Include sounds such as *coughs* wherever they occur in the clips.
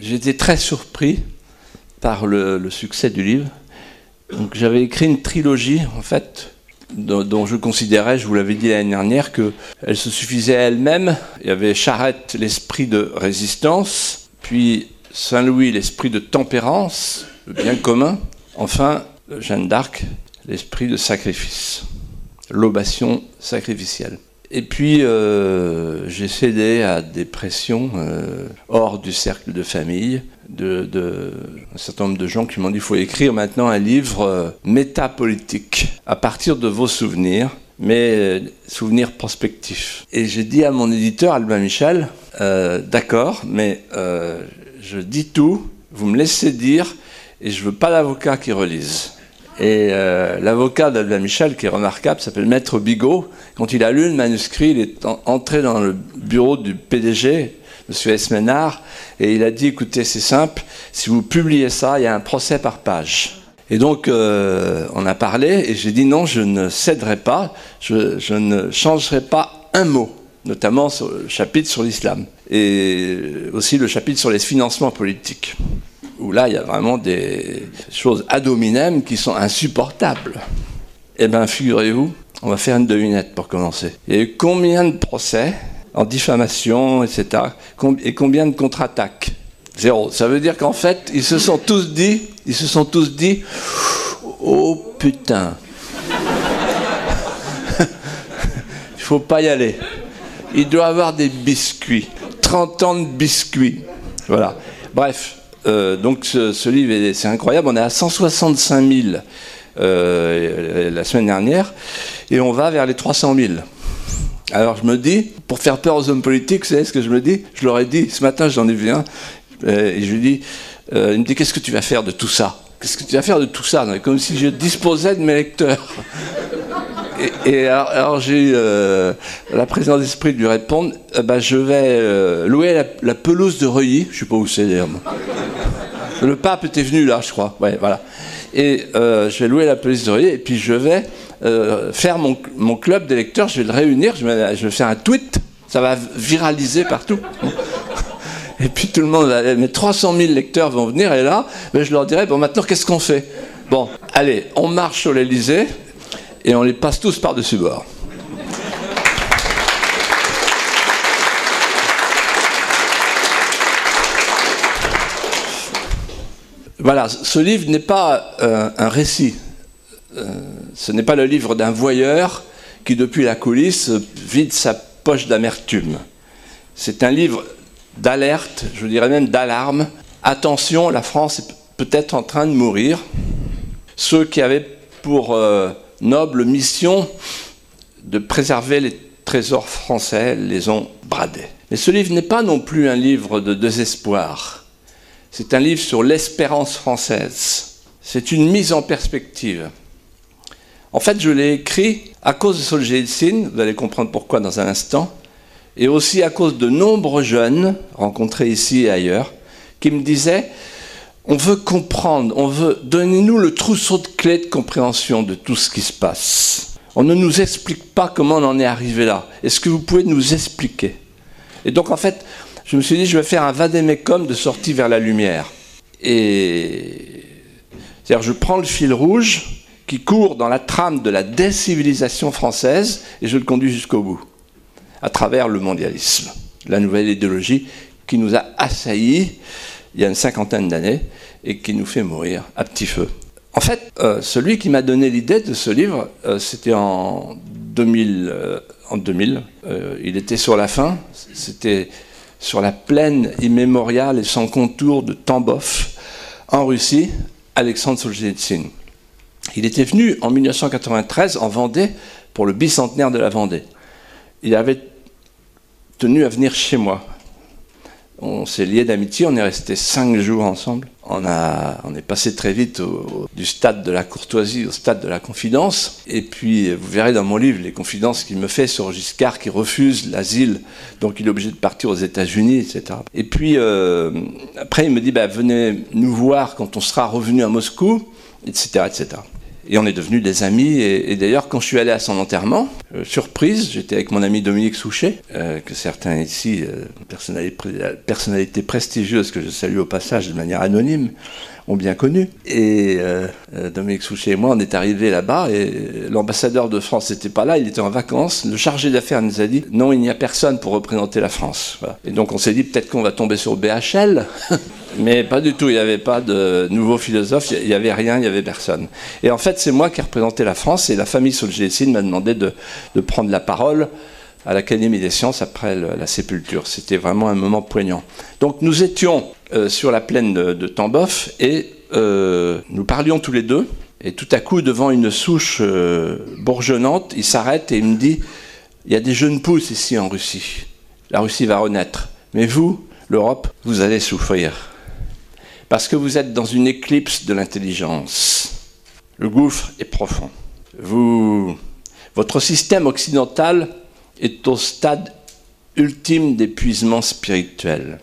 J'étais très surpris par le, succès du livre. Donc j'avais écrit une trilogie, en fait, dont, je considérais, je vous l'avais dit l'année dernière, qu'elle se suffisait à elle-même. Il y avait Charette, l'esprit de résistance, puis Saint-Louis, l'esprit de tempérance, le bien commun, enfin Jeanne d'Arc, l'esprit de sacrifice, l'obation sacrificielle. Et puis, euh, j'ai cédé à des pressions euh, hors du cercle de famille, de, un certain nombre de gens qui m'ont dit il faut écrire maintenant un livre euh, métapolitique à partir de vos souvenirs, mais souvenirs prospectifs. Et j'ai dit à mon éditeur, Albin Michel, d'accord, mais je dis tout, vous me laissez dire, et je veux pas l'avocat qui relise. Et euh, l'avocat d'Albin Michel, qui est remarquable, s'appelle Maître Bigot. Quand il a lu le manuscrit, il est entré dans le bureau du PDG, M. Esménard, et il a dit, écoutez, c'est simple, si vous publiez ça, il y a un procès par page. Et donc, euh, on a parlé, et j'ai dit non, je ne céderai pas, je, ne changerai pas un mot, notamment sur le chapitre sur l'islam, et aussi le chapitre sur les financements politiques où là, il y a vraiment des choses ad hominem qui sont insupportables. Eh bien, figurez-vous, on va faire une devinette pour commencer. Il y a eu combien de procès en diffamation, etc. Et combien de contre-attaques? Zéro. Ça veut dire qu'en fait, ils se sont tous dit, ils se sont tous dit, oh putain, *laughs* il faut pas y aller. Il doit avoir des biscuits, 30 ans de biscuits. Voilà. Bref, euh, donc ce, livre, c'est incroyable. On est à 165 000 euh, la semaine dernière et on va vers les 300 000. Alors je me dis, pour faire peur aux hommes politiques, savez ce que je me dis? Je leur ai dit, ce matin j'en ai vu un, euh, et je lui dis, il me dit, qu'est-ce que tu vas faire de tout ça? Qu'est-ce que tu vas faire de tout ça? Comme si je disposais de mes lecteurs. Et, alors, j'ai eu la présence d'esprit de lui répondre, bah, je vais louer la, pelouse de Reuilly, je ne sais pas où c'est d'ailleurs. Le pape était venu là, je crois. Ouais, voilà. Et euh, je vais louer la police de et puis je vais euh, faire mon, club d'électeurs, je vais le réunir, je vais, faire un tweet, ça va viraliser partout. Et puis tout le monde, mes 300 000 lecteurs vont venir, et là, je leur dirai, bon maintenant qu'est-ce qu'on fait? Bon, allez, on marche sur l'Elysée, et on les passe tous par-dessus bord. Voilà, ce livre n'est pas euh, un récit. Euh, ce n'est pas le livre d'un voyeur qui, depuis la coulisse, vide sa poche d'amertume. C'est un livre d'alerte, je dirais même d'alarme. Attention, la France est peut-être en train de mourir. Ceux qui avaient pour euh, noble mission de préserver les trésors français les ont bradés. Mais ce livre n'est pas non plus un livre de désespoir. C'est un livre sur l'espérance française. C'est une mise en perspective. En fait, je l'ai écrit à cause de Solzhenitsyn, vous allez comprendre pourquoi dans un instant, et aussi à cause de nombreux jeunes rencontrés ici et ailleurs, qui me disaient on veut comprendre, on veut donner nous le trousseau de clés de compréhension de tout ce qui se passe. On ne nous explique pas comment on en est arrivé là. Est-ce que vous pouvez nous expliquer? Et donc en fait, je me suis dit, je vais faire un vadémécum de sortie vers la lumière. Et c'est-à-dire, je prends le fil rouge qui court dans la trame de la décivilisation française et je le conduis jusqu'au bout, à travers le mondialisme, la nouvelle idéologie qui nous a assaillis il y a une cinquantaine d'années et qui nous fait mourir à petit feu. En fait, euh, celui qui m'a donné l'idée de ce livre, euh, c'était en 2000. Euh, en 2000. il était sur la fin. C'était sur la plaine immémoriale et sans contour de Tambov, en Russie, Alexandre Solzhenitsyn. Il était venu en 1993 en Vendée pour le bicentenaire de la Vendée. Il avait tenu à venir chez moi on s'est liés d'amitié, on est resté cinq jours ensemble. On, a, on est passé très vite du stade de la courtoisie au stade de la confidence. Et puis, vous verrez dans mon livre les confidences qu'il me fait sur Giscard qui refuse l'asile, donc il est obligé de partir aux États-Unis, etc. Et puis, euh, après, il me dit bah, venez nous voir quand on sera revenu à Moscou, etc., etc. Et on est devenus des amis. Et, d'ailleurs, quand je suis allé à son enterrement, euh, surprise, j'étais avec mon ami Dominique Souchet, euh, que certains ici, euh, personnalités, prestigieuses que je salue au passage de manière anonyme, bien connu. Et Dominique Souchet et moi, on est arrivés là-bas et l'ambassadeur de France n'était pas là, il était en vacances. Le chargé d'affaires nous a dit non, il n'y a personne pour représenter la France. Et donc on s'est dit peut-être qu'on va tomber sur BHL. *laughs* Mais pas du tout, il n'y avait pas de nouveaux philosophes, il n'y avait rien, il n'y avait personne. Et en fait, c'est moi qui ai représenté la France et la famille Solzhenitsyn m'a demandé de, prendre la parole à l'Académie des sciences après la sépulture. C'était vraiment un moment poignant. Donc nous étions euh, sur la plaine de, Tambov et euh, nous parlions tous les deux. Et tout à coup, devant une souche euh, bourgeonnante, il s'arrête et il me dit, il y a des jeunes pousses ici en Russie. La Russie va renaître. Mais vous, l'Europe, vous allez souffrir parce que vous êtes dans une éclipse de l'intelligence. Le gouffre est profond. Vous, votre système occidental est au stade ultime d'épuisement spirituel.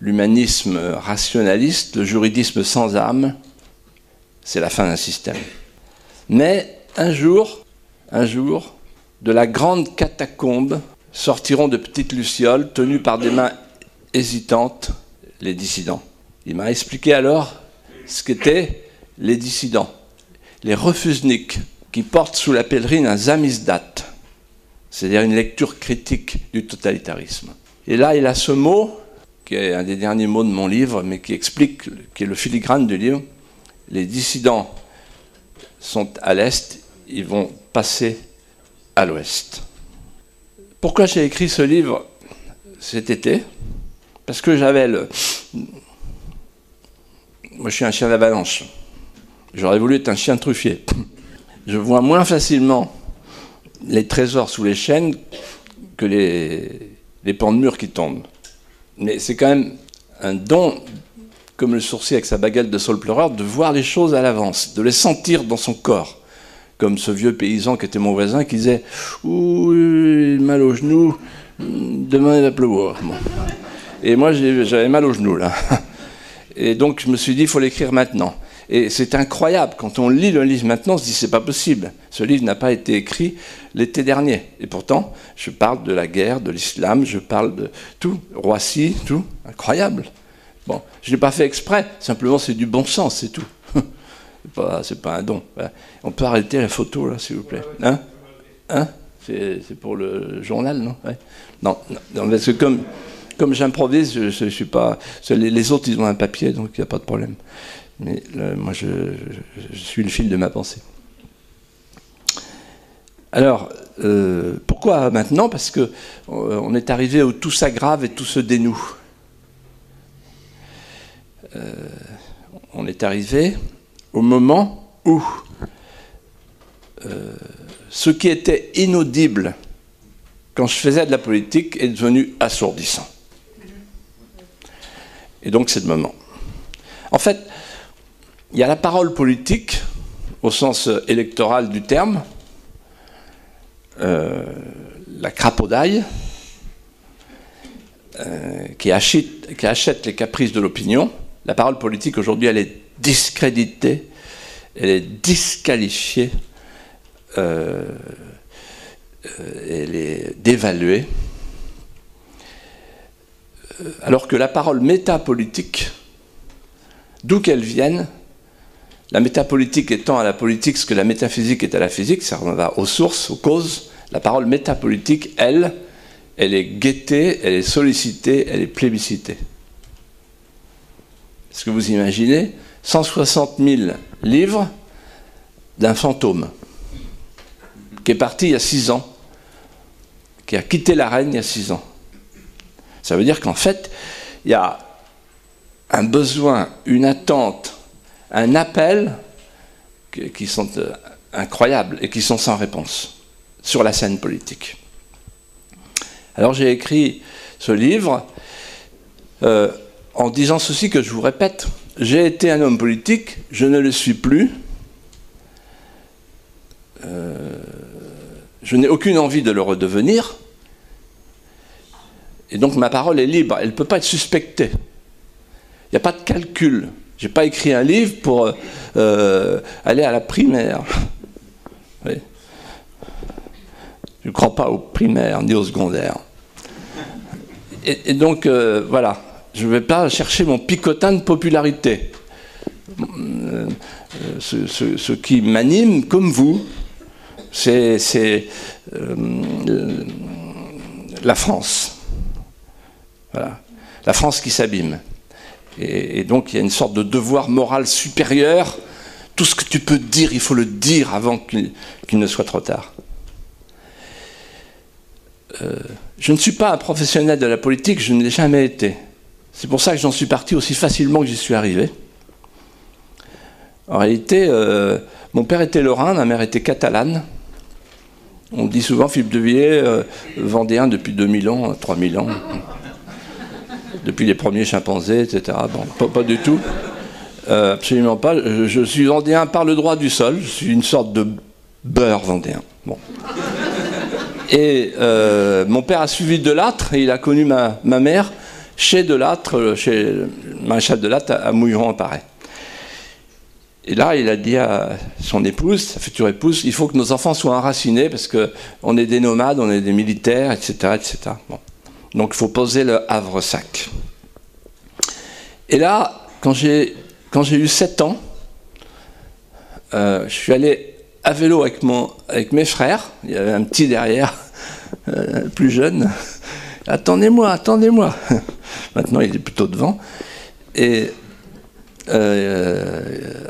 L'humanisme rationaliste, le juridisme sans âme, c'est la fin d'un système. Mais un jour, un jour, de la grande catacombe sortiront de petites lucioles tenues par des mains hésitantes les dissidents. Il m'a expliqué alors ce qu'étaient les dissidents, les refusniks, qui portent sous la pèlerine un zamizdat, c'est-à-dire une lecture critique du totalitarisme. Et là, il a ce mot, qui est un des derniers mots de mon livre, mais qui explique, qui est le filigrane du livre, les dissidents sont à l'est, ils vont passer à l'ouest. Pourquoi j'ai écrit ce livre cet été? Parce que j'avais le, moi, je suis un chien d'avalanche. J'aurais voulu être un chien truffier. Je vois moins facilement les trésors sous les chaînes que les, les pans de mur qui tombent. Mais c'est quand même un don, comme le sourcier avec sa baguette de sol pleureur, de voir les choses à l'avance, de les sentir dans son corps. Comme ce vieux paysan qui était mon voisin qui disait Ouh, mal au genou, demain il va pleuvoir. Et moi j'avais mal au genou là. *laughs* Et donc je me suis dit, il faut l'écrire maintenant. Et c'est incroyable, quand on lit le livre maintenant, on se dit, c'est pas possible. Ce livre n'a pas été écrit l'été dernier. Et pourtant, je parle de la guerre, de l'islam, je parle de tout, Roissy, tout. Incroyable. Bon, je ne l'ai pas fait exprès, simplement c'est du bon sens, c'est tout. *laughs* c'est pas, pas un don. On peut arrêter la photo, s'il vous plaît. Hein? Hein? C'est pour le journal, non? Non, non, parce que comme j'improvise, je, suis pas. Les, autres, ils ont un papier, donc il n'y a pas de problème. Mais moi, je, suis le fil de ma pensée. Alors, euh, pourquoi maintenant? Parce que euh, on est arrivé où tout s'aggrave et tout se dénoue. Euh, on est arrivé au moment où ce qui était inaudible quand je faisais de la politique est devenu assourdissant. Et donc c'est le moment. En fait, il y a la parole politique, au sens électoral du terme, euh, la crapaudaille, euh, qui, achète, les caprices de l'opinion. La parole politique aujourd'hui, elle est discréditée, elle est disqualifiée, euh, elle est dévaluée alors que la parole métapolitique, d'où qu'elle vienne, la métapolitique étant à la politique ce que la métaphysique est à la physique, ça va aux sources, aux causes, la parole métapolitique, elle, elle est guettée, elle est sollicitée, elle est plébiscitée. Est-ce que vous imaginez 160 000 livres d'un fantôme qui est parti il y a six ans, qui a quitté la reine il y a six ans. Ça veut dire qu'en fait, il y a un besoin, une attente, un appel qui sont euh, incroyables et qui sont sans réponse sur la scène politique. Alors j'ai écrit ce livre euh, en disant ceci que je vous répète. J'ai été un homme politique, je ne le suis plus. Euh, je n'ai aucune envie de le redevenir. Et donc ma parole est libre, elle ne peut pas être suspectée. Il n'y a pas de calcul J'ai pas écrit un livre pour euh, aller à la primaire. *laughs* Je ne crois pas aux primaires ni aux secondaires. Et, donc, euh, voilà, je ne vais pas chercher mon picotin de popularité. Euh, ce, qui m'anime, comme vous, c'est la France. Voilà. La France qui s'abîme. Et, donc il y a une sorte de devoir moral supérieur. Tout ce que tu peux dire, il faut le dire avant qu'il ne soit trop tard. Euh, je ne suis pas un professionnel de la politique, je ne l'ai jamais été. C'est pour ça que j'en suis parti aussi facilement que j'y suis arrivé. En réalité, euh, mon père était lorrain, ma mère était catalane. On dit souvent Philippe de Villiers, euh, vendéen depuis 2000 ans, 3000 ans depuis les premiers chimpanzés, etc. Bon, pas, du tout. Euh, absolument pas. Je, suis vendéen par le droit du sol. Je suis une sorte de beurre vendéen. Bon. Et euh, mon père a suivi Delattre et il a connu ma, mère chez Delattre, euh, chez maréchal Delattre à, à Mouilleron-en-Paris. Et là, il a dit à son épouse, sa future épouse, il faut que nos enfants soient enracinés parce qu'on est des nomades, on est des militaires, etc. etc. Bon. Donc il faut poser le Havre-Sac. Et là, quand j'ai, eu 7 ans, euh, je suis allé à vélo avec, mon, avec mes frères. Il y avait un petit derrière, *laughs* euh, plus jeune. Attendez-moi, attendez-moi. *laughs* Maintenant, il est plutôt devant. Et euh,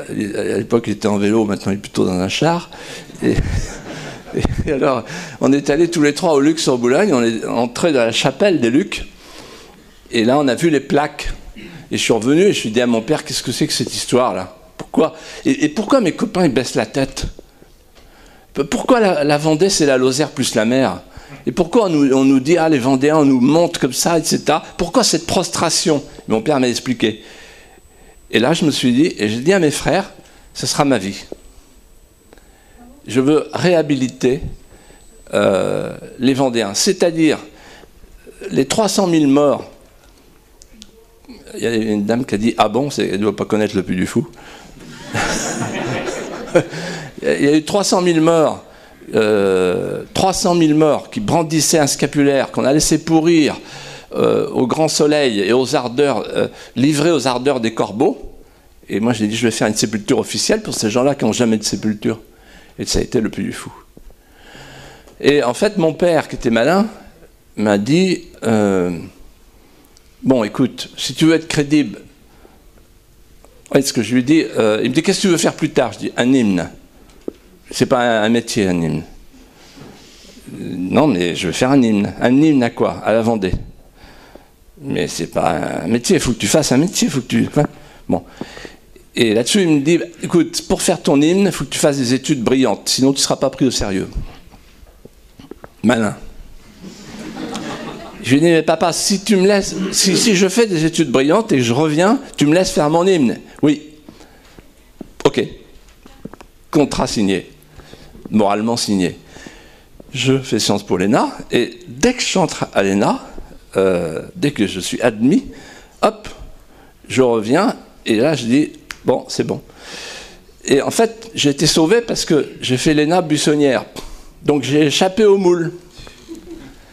à l'époque, il était en vélo, maintenant, il est plutôt dans un char. *laughs* et alors, on est allés tous les trois au Luxe sur Boulogne, on est entré dans la chapelle des Lucs, et là, on a vu les plaques. Et je suis revenu et je suis dit à mon père, qu'est-ce que c'est que cette histoire-là? Pourquoi? Et, pourquoi mes copains, ils baissent la tête? Pourquoi la, Vendée, c'est la Lozère plus la mer? Et pourquoi on nous, on nous, dit, ah, les Vendéens, on nous monte comme ça, etc. Pourquoi cette prostration? Mon père m'a expliqué. Et là, je me suis dit, et j'ai dit à mes frères, ce sera ma vie je veux réhabiliter euh, les Vendéens, c'est-à-dire les 300 000 morts. Il y a une dame qui a dit Ah bon, elle ne doit pas connaître le Puy du Fou. *laughs* Il y a eu 300 000 morts, 300 euh, 000 morts qui brandissaient un scapulaire qu'on a laissé pourrir euh, au grand soleil et aux ardeurs, livrés aux ardeurs des corbeaux. Et moi, j'ai dit Je vais faire une sépulture officielle pour ces gens-là qui n'ont jamais de sépulture. Et ça a été le plus du fou. Et en fait, mon père, qui était malin, m'a dit euh, Bon, écoute, si tu veux être crédible, voyez ce que je lui dis, euh, il me dit Qu'est-ce que tu veux faire plus tard? Je dis Un hymne. C'est pas un, métier, un hymne. Non, mais je veux faire un hymne. Un hymne à quoi? À la Vendée. Mais c'est pas un métier, il faut que tu fasses un métier. Bon. Et là-dessus, il me dit, écoute, pour faire ton hymne, il faut que tu fasses des études brillantes, sinon tu ne seras pas pris au sérieux. Malin. Je lui ai dit, mais papa, si tu me laisses, si, je fais des études brillantes et que je reviens, tu me laisses faire mon hymne. Oui. Ok. Contrat signé. Moralement signé. Je fais Sciences pour l'ENA, et dès que je entre à l'ENA, euh, dès que je suis admis, hop, je reviens, et là je dis, Bon, c'est bon. Et en fait, j'ai été sauvé parce que j'ai fait l'ENA buissonnière. Donc j'ai échappé au moule.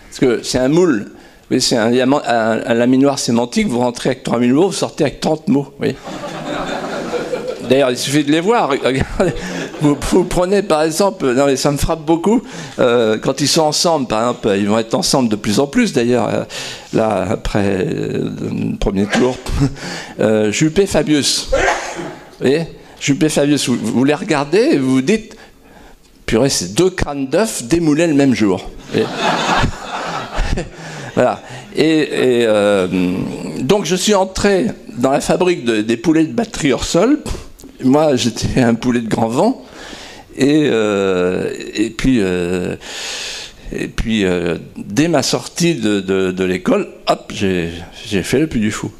Parce que c'est un moule. C'est un, laminoir sémantique. Vous rentrez avec 3000 mots, vous sortez avec 30 mots. Oui. D'ailleurs, il suffit de les voir. *laughs* Vous, vous, prenez par exemple, non mais ça me frappe beaucoup, euh, quand ils sont ensemble, par exemple, ils vont être ensemble de plus en plus d'ailleurs, euh, là, après euh, le premier tour. *laughs* Juppé Fabius. Vous voyez Juppé Fabius, vous, les regardez et vous vous dites, purée, c'est deux crânes d'œufs démoulés le même jour. *laughs* voilà. Et, donc je suis entré dans la fabrique des poulets de batterie hors sol moi, j'étais un poulet de grand vent. Et, euh, euh, puis euh, dès ma sortie de, l'école, hop, j'ai fait le plus du Fou.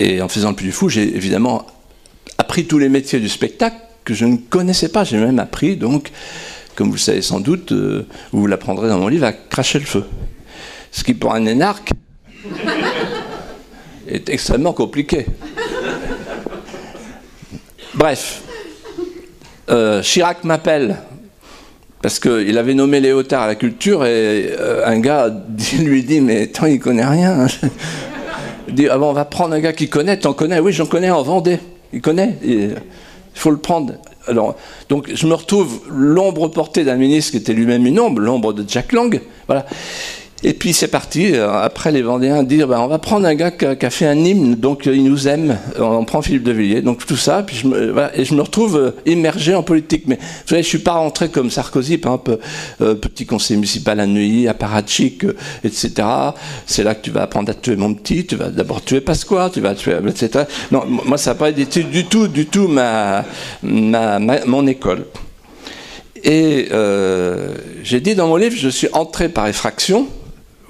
Et en faisant le plus du Fou, j'ai évidemment appris tous les métiers du spectacle que je ne connaissais pas. J'ai même appris, donc, comme vous le savez sans doute, vous l'apprendrez dans mon livre, à cracher le feu. Ce qui, pour un énarque, *laughs* est extrêmement compliqué. Bref, euh, Chirac m'appelle parce qu'il avait nommé Léotard à la culture et euh, un gars *laughs* lui dit Mais tant il connaît rien. Dit Ah on va prendre un gars qui connaît, t'en connais Oui, j'en connais en Vendée. Il connaît. Il faut le prendre. Alors, donc je me retrouve l'ombre portée d'un ministre qui était lui-même une ombre, l'ombre de Jack Lang. Voilà. Et puis c'est parti, euh, après les Vendéens dire ben, on va prendre un gars qui a, fait un hymne, donc euh, il nous aime, on prend Philippe de Villiers, donc tout ça, et je me retrouve euh, immergé en politique. Mais vous savez, je suis pas rentré comme Sarkozy, par exemple, petit conseiller municipal à Neuilly, à Paratchik, etc. C'est là que tu vas apprendre à tuer mon petit, tu vas d'abord tuer Pasqua, tu vas tuer, etc. Non, moi ça n'a pas été du tout, du tout ma, mon école. Et j'ai dit dans mon livre, je suis entré par effraction,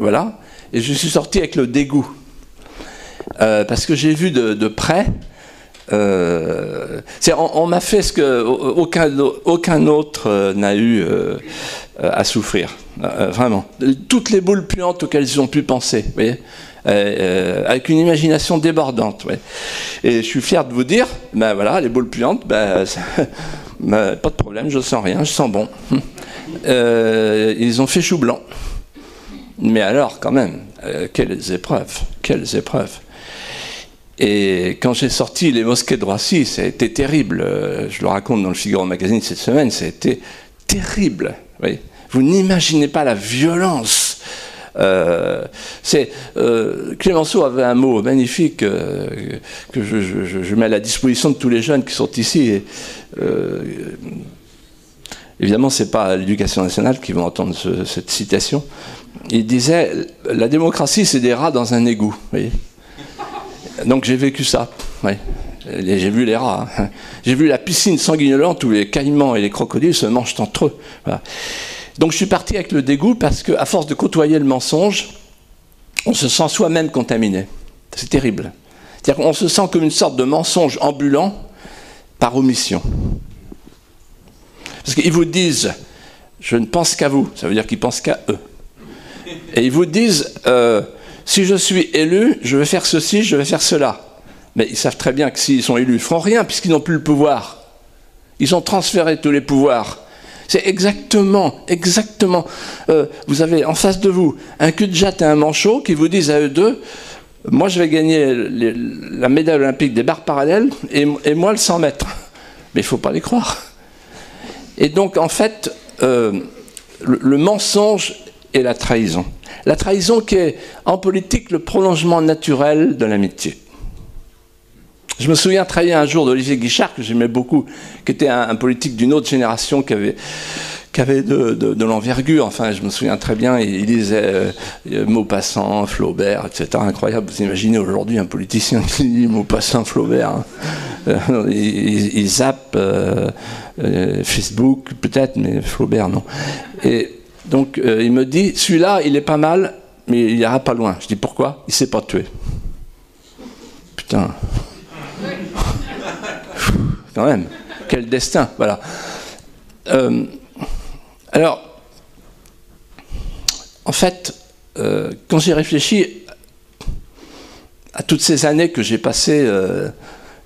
voilà. Et je suis sorti avec le dégoût. Euh, parce que j'ai vu de, près. Euh, on, m'a fait ce que aucun, autre euh, n'a eu à souffrir. vraiment. Toutes les boules puantes auxquelles ils ont pu penser. Avec une imagination débordante. Et je suis fier de vous dire, ben voilà, les boules puantes, ben, *laughs* ben, pas de problème, je sens rien, je sens bon. ils ont fait chou blanc. Mais alors, quand même, euh, quelles épreuves, quelles épreuves. Et quand j'ai sorti Les Mosquées de Roissy, ça a été terrible. Euh, je le raconte dans le Figaro Magazine cette semaine, ça a été terrible. Vous n'imaginez pas la violence. Euh, c'est Clémenceau avait un mot magnifique que je, mets à la disposition de tous les jeunes qui sont ici. Évidemment, c'est pas l'éducation nationale qui va entendre cette citation, il disait la démocratie, c'est des rats dans un égout. Donc j'ai vécu ça. J'ai vu les rats. Hein. J'ai vu la piscine sanguinolente où les caïmans et les crocodiles se mangent entre eux. Donc je suis parti avec le dégoût parce qu'à force de côtoyer le mensonge, on se sent soi-même contaminé. C'est terrible. C'est-à-dire qu'on se sent comme une sorte de mensonge ambulant par omission. Parce qu'ils vous disent, je ne pense qu'à vous, ça veut dire qu'ils pensent qu'à eux. Et ils vous disent, euh, si je suis élu, je vais faire ceci, je vais faire cela. Mais ils savent très bien que s'ils sont élus, ils ne feront rien puisqu'ils n'ont plus le pouvoir. Ils ont transféré tous les pouvoirs. C'est exactement, exactement. Euh, vous avez en face de vous un cul de jatte et un manchot qui vous disent à eux deux, moi je vais gagner la médaille olympique des barres parallèles et, moi le 100 mètres. Mais il ne faut pas les croire. Et donc en fait, euh, le mensonge et la trahison. La trahison qui est en politique le prolongement naturel de l'amitié. Je me souviens travailler un jour d'Olivier Guichard, que j'aimais beaucoup, qui était un, politique d'une autre génération qui avait, qui avait de, l'envergure. Enfin, je me souviens très bien, il, disait euh, Maupassant, Flaubert, etc. Incroyable. Vous imaginez aujourd'hui un politicien qui dit Maupassant, Flaubert. Hein. Euh, il, zappe euh, euh, Facebook, peut-être, mais Flaubert, non. Et donc euh, il me dit, celui-là, il est pas mal, mais il ira pas loin. Je dis, pourquoi? Il s'est pas tué. Putain. *laughs* Quand même. Quel destin. Voilà. Euh, alors, en fait, euh, quand j'ai réfléchi à toutes ces années que j'ai passées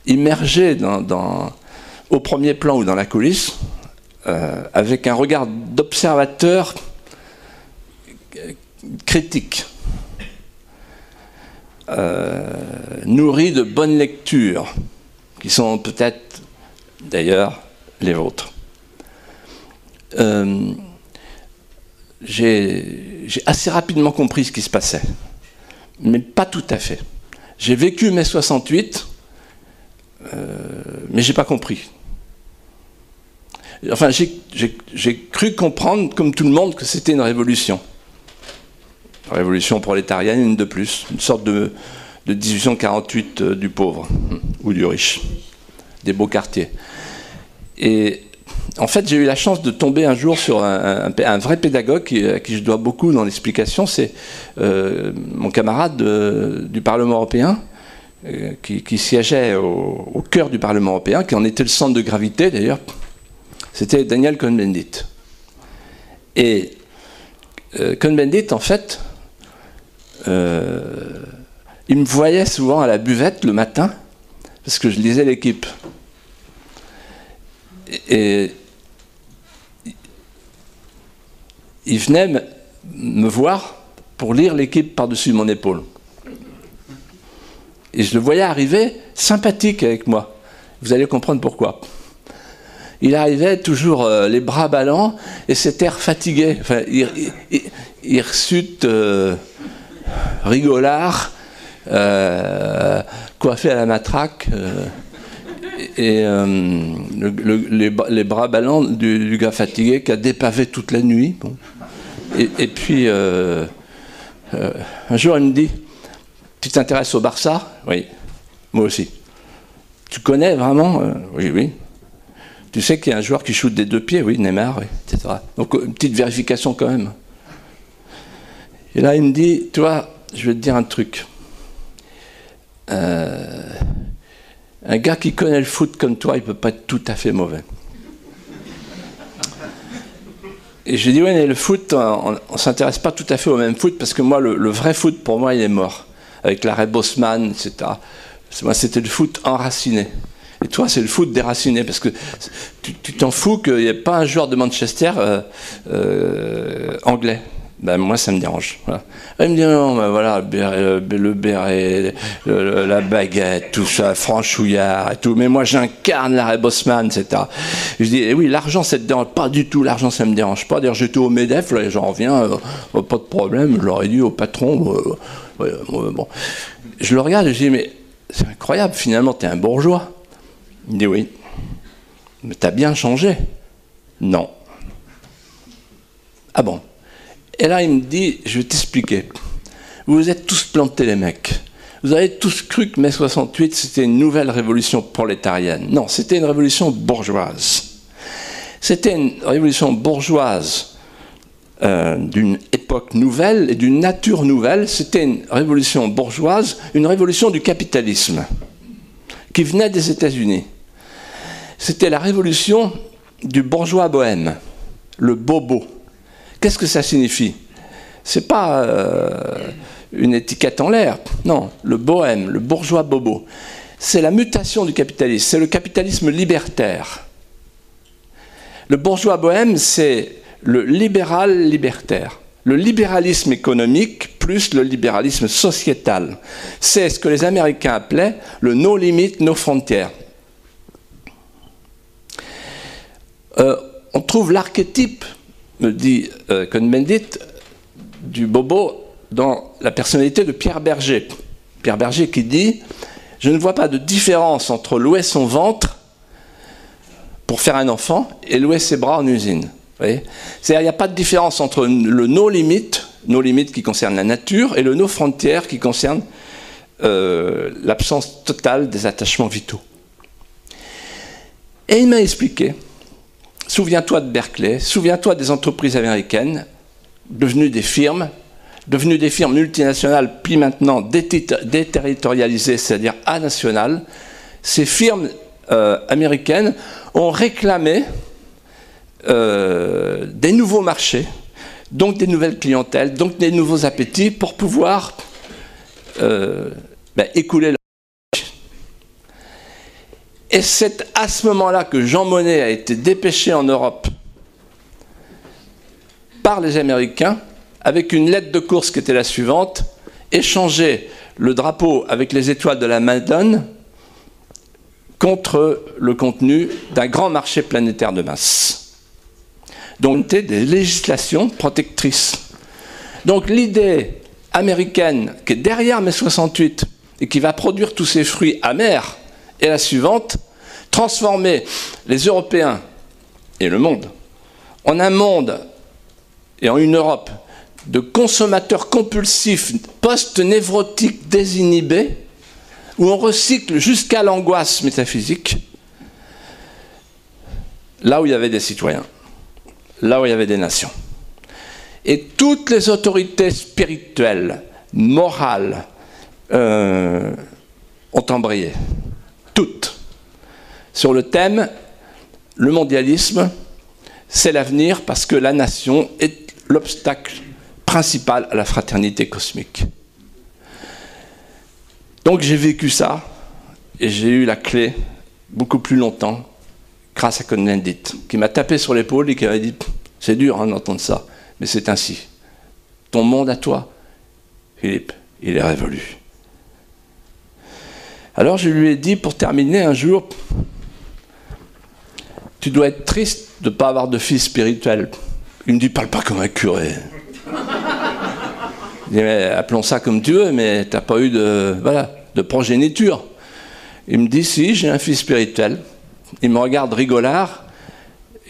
dans, au premier plan ou dans la coulisse, avec un regard d'observateur critique, euh, nourri de bonnes lectures, qui sont peut-être d'ailleurs les vôtres. Euh, j'ai assez rapidement compris ce qui se passait, mais pas tout à fait. J'ai vécu mai 68, euh, mais j'ai pas compris. Enfin, j'ai cru comprendre, comme tout le monde, que c'était une révolution révolution prolétarienne, une de plus, une sorte de, de 1848 euh, du pauvre ou du riche, des beaux quartiers. Et en fait, j'ai eu la chance de tomber un jour sur un, vrai pédagogue à qui je dois beaucoup dans l'explication. C'est euh, mon camarade du Parlement européen, euh, qui, siégeait au, cœur du Parlement européen, qui en était le centre de gravité d'ailleurs. C'était Daniel Cohn-Bendit. Et Cohn-Bendit, en fait, euh, il me voyait souvent à la buvette le matin, parce que je lisais l'équipe. Et il venait me voir pour lire l'équipe par-dessus mon épaule. Et je le voyais arriver sympathique avec moi. Vous allez comprendre pourquoi. Il arrivait toujours euh, les bras ballants et cet air fatigué. Enfin, il, euh, rigolard, euh, coiffé à la matraque. et les, bras ballants du, gars fatigué qui a dépavé toute la nuit. Et, puis, un jour, il me dit Tu t'intéresses au Barça? Oui, moi aussi. Tu connais vraiment? Oui, oui. Tu sais qu'il y a un joueur qui shoot des deux pieds, oui, Neymar, etc. Donc une petite vérification quand même. Et là, il me dit, toi, je vais te dire un truc. Euh, un gars qui connaît le foot comme toi, il ne peut pas être tout à fait mauvais. Et j'ai dit, oui, mais le foot, on s'intéresse pas tout à fait au même foot, parce que moi, le, vrai foot, pour moi, il est mort. Avec l'arrêt Bosman, etc. Moi, c'était le foot enraciné. Et toi, c'est le foot déraciné, parce que tu t'en fous qu'il n'y ait pas un joueur de Manchester euh, euh, anglais. Ben, moi, ça me dérange. Il me dit non, ben, voilà, le béret, la baguette, tout ça, franchouillard et tout. Mais moi, j'incarne l'arrêt Bosman, etc. je dis, eh oui, l'argent, ça te dérange pas du tout. L'argent, ça me dérange pas. D'ailleurs, j'étais au Medef, j'en reviens, euh, pas de problème. Je l'aurais dit au patron. bon. Je le regarde et je dis, mais c'est incroyable, finalement, tu es un bourgeois. Il dit oui. Mais t'as bien changé. Non. Ah bon. Et là, il me dit, je vais t'expliquer. Vous vous êtes tous plantés, les mecs. Vous avez tous cru que mai 68, c'était une nouvelle révolution prolétarienne. Non, c'était une révolution bourgeoise. C'était une révolution bourgeoise euh, d'une époque nouvelle et d'une nature nouvelle. C'était une révolution bourgeoise, une révolution du capitalisme qui venait des États-Unis. C'était la révolution du bourgeois bohème, le bobo. Qu'est-ce que ça signifie? C'est pas euh, une étiquette en l'air. Non, le bohème, le bourgeois bobo. C'est la mutation du capitalisme, c'est le capitalisme libertaire. Le bourgeois bohème, c'est le libéral libertaire. Le libéralisme économique plus le libéralisme sociétal. C'est ce que les Américains appelaient le no limit, no frontières. Euh, on trouve l'archétype, me dit euh, Cohn-Bendit, du bobo dans la personnalité de Pierre Berger. Pierre Berger qui dit Je ne vois pas de différence entre louer son ventre pour faire un enfant et louer ses bras en usine. C'est-à-dire il n'y a pas de différence entre le no limit, no qui concerne la nature, et le no frontière qui concerne euh, l'absence totale des attachements vitaux. Et il m'a expliqué Souviens-toi de Berkeley, souviens-toi des entreprises américaines devenues des firmes, devenues des firmes multinationales, puis maintenant déterritorialisées, c'est-à-dire anationales. Ces firmes euh, américaines ont réclamé euh, des nouveaux marchés, donc des nouvelles clientèles, donc des nouveaux appétits pour pouvoir euh, ben, écouler leur et c'est à ce moment-là que Jean Monnet a été dépêché en Europe par les Américains avec une lettre de course qui était la suivante échanger le drapeau avec les étoiles de la Madone contre le contenu d'un grand marché planétaire de masse. Donc des législations protectrices. Donc l'idée américaine qui est derrière mai 68 et qui va produire tous ces fruits amers est la suivante transformer les Européens et le monde en un monde et en une Europe de consommateurs compulsifs, post-névrotiques, désinhibés, où on recycle jusqu'à l'angoisse métaphysique, là où il y avait des citoyens, là où il y avait des nations. Et toutes les autorités spirituelles, morales, euh, ont embrayé. Toutes sur le thème le mondialisme, c'est l'avenir parce que la nation est l'obstacle principal à la fraternité cosmique. Donc j'ai vécu ça et j'ai eu la clé beaucoup plus longtemps grâce à Cohn-Bendit, qui m'a tapé sur l'épaule et qui m'a dit C'est dur hein, d'entendre ça, mais c'est ainsi. Ton monde à toi, Philippe, il est révolu. Alors je lui ai dit, pour terminer un jour, tu dois être triste de ne pas avoir de fils spirituel. Il me dit, parle pas comme un curé. Je dis, mais appelons ça comme tu veux, mais tu n'as pas eu de, voilà, de progéniture. Il me dit, si, j'ai un fils spirituel. Il me regarde rigolard.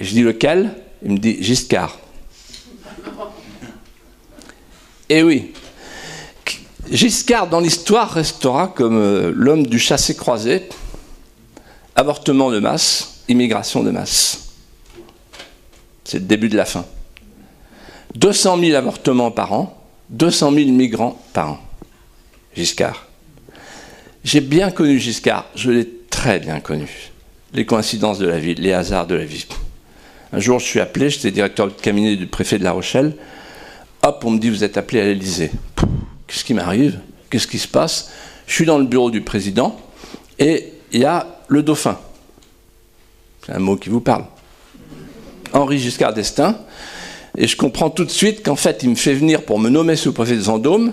Je dis, lequel? Il me dit, Giscard. Eh oui, Giscard dans l'histoire restera comme euh, l'homme du chassé-croisé, avortement de masse, immigration de masse. C'est le début de la fin. 200 000 avortements par an, 200 000 migrants par an. Giscard. J'ai bien connu Giscard, je l'ai très bien connu. Les coïncidences de la vie, les hasards de la vie. Un jour, je suis appelé, j'étais directeur de cabinet du préfet de La Rochelle. Hop, on me dit, vous êtes appelé à l'Élysée. Qu'est-ce qui m'arrive? Qu'est-ce qui se passe? Je suis dans le bureau du président et il y a le dauphin. C'est un mot qui vous parle. Henri Giscard d'Estaing. Et je comprends tout de suite qu'en fait, il me fait venir pour me nommer sous-préfet de Vendôme.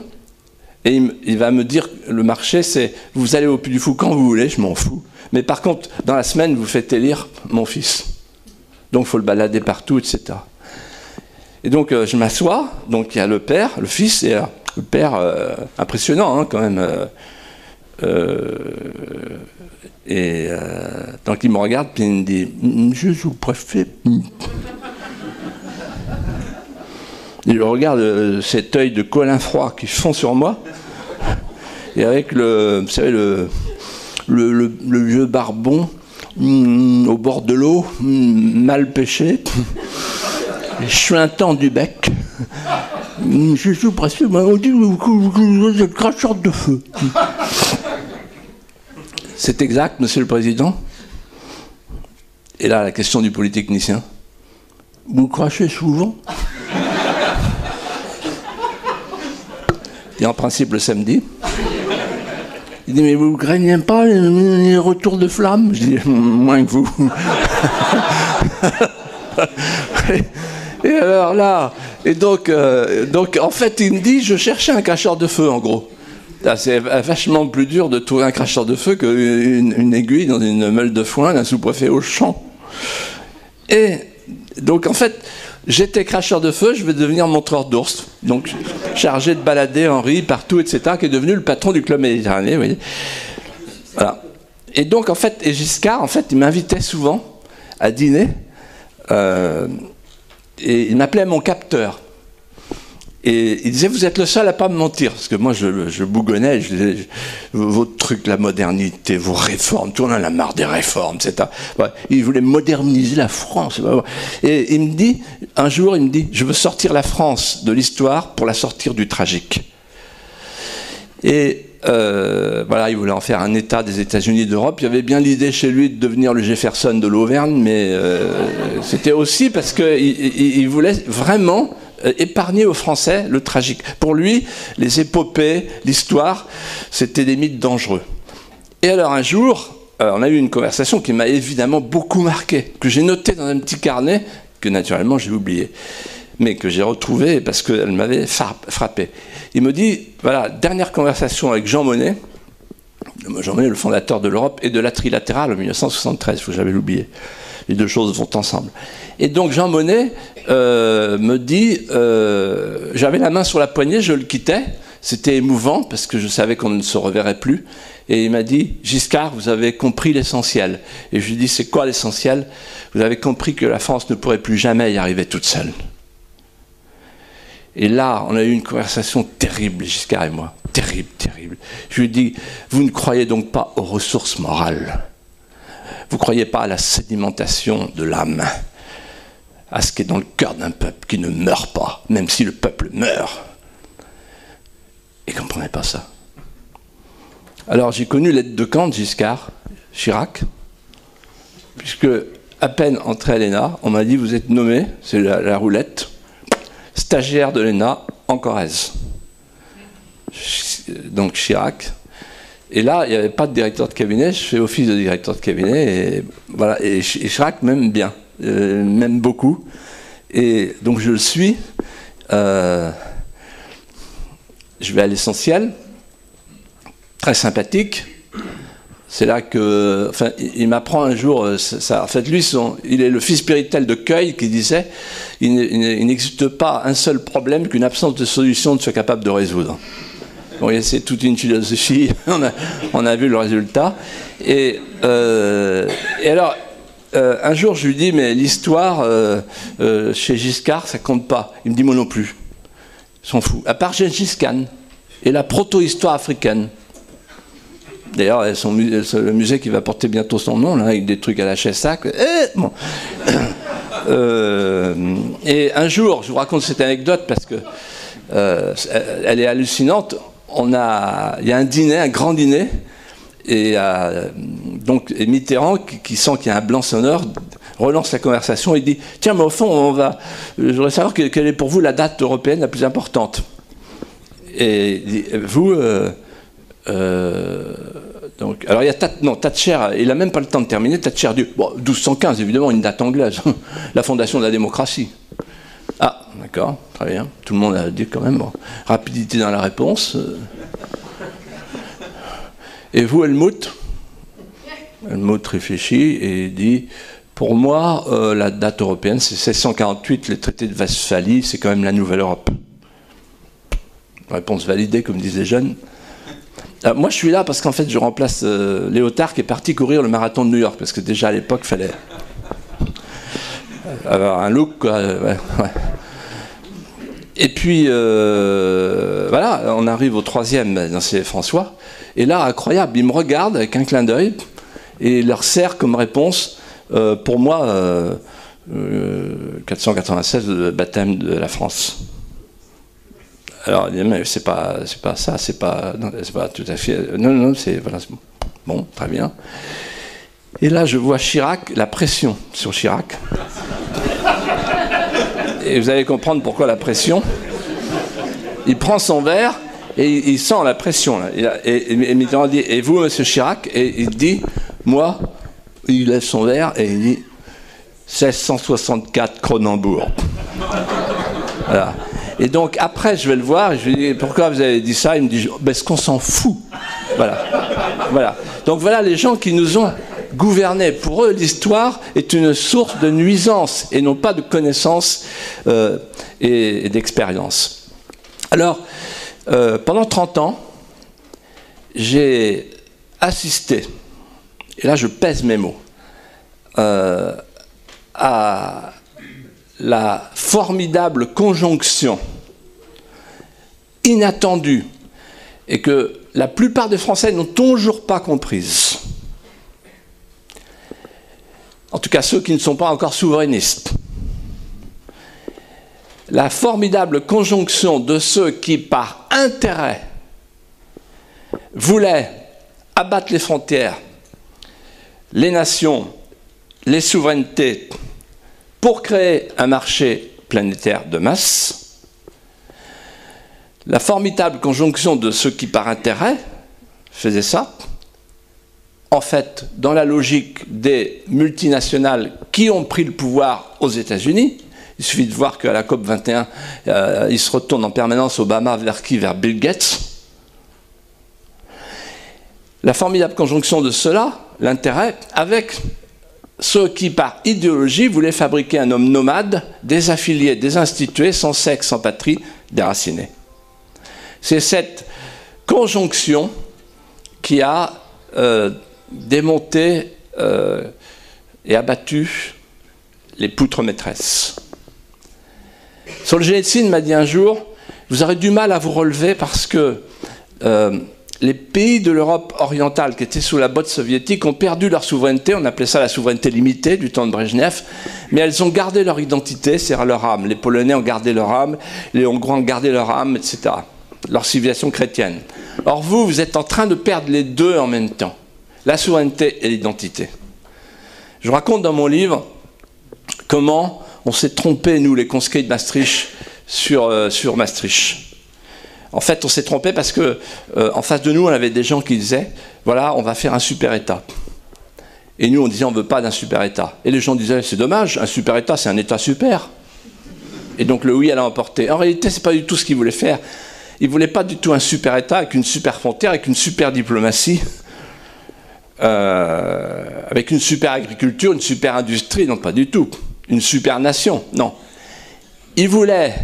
Et il, va me dire, le marché, c'est vous allez au Puy du Fou quand vous voulez, je m'en fous. Mais par contre, dans la semaine, vous faites élire mon fils. Donc, il faut le balader partout, etc. Et donc, euh, je m'assois. Donc, il y a le père, le fils, et le père, euh, impressionnant hein, quand même. Euh, euh, et donc il me regarde, puis il me dit Je vous préfère. Il regarde cet œil de colin froid qui fond sur moi, et avec le, vous savez, le, le, vieux barbon mm, au bord de l'eau, mm, mal pêché, *laughs* chuintant du bec. Je suis presque, on dit que vous êtes cracheur de feu. C'est exact, monsieur le président Et là, la question du polytechnicien. Vous crachez souvent Et en principe le samedi. Il dit, mais vous ne craignez pas les, retours de flammes Je dis, *laughs* moins que vous. *laughs* Et alors là, et donc, euh, donc en fait, il me dit, je cherchais un cracheur de feu, en gros. C'est vachement plus dur de trouver un cracheur de feu qu'une une aiguille dans une meule de foin d'un sous-préfet au champ. Et donc, en fait, j'étais cracheur de feu, je vais devenir montreur d'ours. Donc, chargé de balader Henri partout, etc., qui est devenu le patron du club méditerranéen. Et donc, en fait, et Giscard, en fait, il m'invitait souvent à dîner. Euh, et il m'appelait mon capteur. Et il disait, vous êtes le seul à pas me mentir. Parce que moi, je, bougonnais, je disais, votre truc, la modernité, vos réformes, tout on en a marre des réformes, etc. il voulait moderniser la France. Et il me dit, un jour, il me dit, je veux sortir la France de l'histoire pour la sortir du tragique. Et euh, voilà, il voulait en faire un État des États-Unis d'Europe. Il y avait bien l'idée chez lui de devenir le Jefferson de l'Auvergne, mais euh, c'était aussi parce qu'il voulait vraiment épargner aux Français le tragique. Pour lui, les épopées, l'histoire, c'était des mythes dangereux. Et alors un jour, on a eu une conversation qui m'a évidemment beaucoup marqué, que j'ai noté dans un petit carnet que naturellement j'ai oublié mais que j'ai retrouvé parce qu'elle m'avait frappé. Il me dit, voilà, dernière conversation avec Jean Monnet, Jean Monnet, le fondateur de l'Europe et de la trilatérale en 1973, il faut jamais l'oublier. Les deux choses vont ensemble. Et donc Jean Monnet euh, me dit, euh, j'avais la main sur la poignée, je le quittais, c'était émouvant parce que je savais qu'on ne se reverrait plus. Et il m'a dit, Giscard, vous avez compris l'essentiel. Et je lui dit, c'est quoi l'essentiel? Vous avez compris que la France ne pourrait plus jamais y arriver toute seule. Et là, on a eu une conversation terrible, Giscard et moi. Terrible, terrible. Je lui dit, vous ne croyez donc pas aux ressources morales? Vous ne croyez pas à la sédimentation de l'âme, à ce qui est dans le cœur d'un peuple qui ne meurt pas, même si le peuple meurt. Et ne comprenait pas ça. Alors j'ai connu l'aide de camp de Giscard, Chirac, puisque à peine entré à l'ENA, on m'a dit, vous êtes nommé, c'est la roulette, stagiaire de l'ENA en Corrèze. Donc Chirac. Et là, il n'y avait pas de directeur de cabinet, je fais office de directeur de cabinet, et, voilà, et, Chirac m'aime bien, euh, m'aime beaucoup. Et donc je le suis. Euh, je vais à l'essentiel, très sympathique. C'est là que, enfin, il, m'apprend un jour, euh, en fait, lui, il est le fils spirituel de Cueil qui disait, il n'existe pas un seul problème qu'une absence de solution ne soit capable de résoudre. Bon, c'est toute une philosophie, *laughs* on a, vu le résultat. Et, euh, alors, euh, un jour, je lui dis, mais l'histoire chez Giscard, ça compte pas. Il me dit, moi non plus. S'en fout. À part Gengis Khan et la proto-histoire africaine. D'ailleurs, le musée qui va porter bientôt son nom, là, avec des trucs à la Chessac. Eh, *coughs* euh, et un jour, je vous raconte cette anecdote parce que euh, elle est hallucinante. On a, il y a un dîner, un grand dîner, et euh, donc Mitterrand, qui, sent qu'il y a un blanc sonore, relance la conversation et dit Tiens, mais au fond, on va. Je voudrais savoir quelle est pour vous la date européenne la plus importante. Et vous, euh, alors il y a non, Thatcher, il n'a même pas le temps de terminer. Thatcher dit bon, 1215, évidemment, une date anglaise, *laughs* la fondation de la démocratie. Ah, d'accord, très bien. Tout le monde a dit quand même rapidité dans la réponse. Et vous, Helmut? Helmut réfléchit et dit Pour moi, euh, la date européenne, c'est 1648, les traités de Westphalie, c'est quand même la nouvelle Europe. Réponse validée, comme disaient jeunes. Euh, moi, je suis là parce qu'en fait, je remplace euh, Léotard qui est parti courir le marathon de New York, parce que déjà à l'époque, il fallait avoir un look. Quoi, Et puis, euh, voilà, on arrive au troisième, dans c'est François. Et là, incroyable, il me regarde avec un clin d'œil et il leur sert comme réponse, pour moi, 496, le baptême de la France. Alors, mais c'est pas, c'est pas ça, c'est pas, c'est pas tout à fait. Non, non, c'est voilà, bon, très bien. Et là, je vois Chirac, la pression sur Chirac. Et vous allez comprendre pourquoi la pression. Il prend son verre et il, sent la pression. Et, et, Mitterrand dit Et vous, monsieur Chirac? Et il dit Moi, il lève son verre et il dit 1664 Cronenbourg. Voilà. Et donc après, je vais le voir, je lui dis pourquoi vous avez dit ça? Il me dit ben, ce qu'on s'en fout. Voilà. voilà. Donc voilà les gens qui nous ont gouvernés. Pour eux, l'histoire est une source de nuisance et non pas de connaissances euh, et, d'expérience. Alors, euh, pendant 30 ans, j'ai assisté, et là je pèse mes mots, euh, à la formidable conjonction inattendue et que la plupart des Français n'ont toujours pas comprise. En tout cas, ceux qui ne sont pas encore souverainistes. La formidable conjonction de ceux qui, par intérêt, voulaient abattre les frontières, les nations, les souverainetés, pour créer un marché planétaire de masse, la formidable conjonction de ceux qui par intérêt faisaient ça, en fait, dans la logique des multinationales qui ont pris le pouvoir aux États-Unis, il suffit de voir qu'à la COP 21, euh, il se retourne en permanence Obama vers qui? Vers Bill Gates. La formidable conjonction de cela, l'intérêt, avec ceux qui, par idéologie, voulaient fabriquer un homme nomade, désaffilié, désinstitué, sans sexe, sans patrie, déraciné. C'est cette conjonction qui a euh, démonté euh, et abattu les poutres maîtresses. Solzhenitsyn m'a dit un jour, vous aurez du mal à vous relever parce que euh, les pays de l'Europe orientale qui étaient sous la botte soviétique ont perdu leur souveraineté, on appelait ça la souveraineté limitée du temps de Brezhnev, mais elles ont gardé leur identité, c'est-à-dire leur âme. Les Polonais ont gardé leur âme, les Hongrois ont gardé leur âme, etc. Leur civilisation chrétienne. Or vous, vous êtes en train de perdre les deux en même temps, la souveraineté et l'identité. Je raconte dans mon livre comment on s'est trompé, nous, les conscrits de Maastricht, sur, euh, sur Maastricht. En fait, on s'est trompé parce que euh, en face de nous, on avait des gens qui disaient voilà, on va faire un super État. Et nous, on disait on ne veut pas d'un super État. Et les gens disaient c'est dommage, un super État, c'est un État super. Et donc le oui allait emporter. En réalité, c'est pas du tout ce qu'ils voulaient faire. Ils voulaient pas du tout un super État avec une super frontière, avec une super diplomatie, euh, avec une super agriculture, une super industrie. Non, pas du tout. Une super nation. Non. Ils voulaient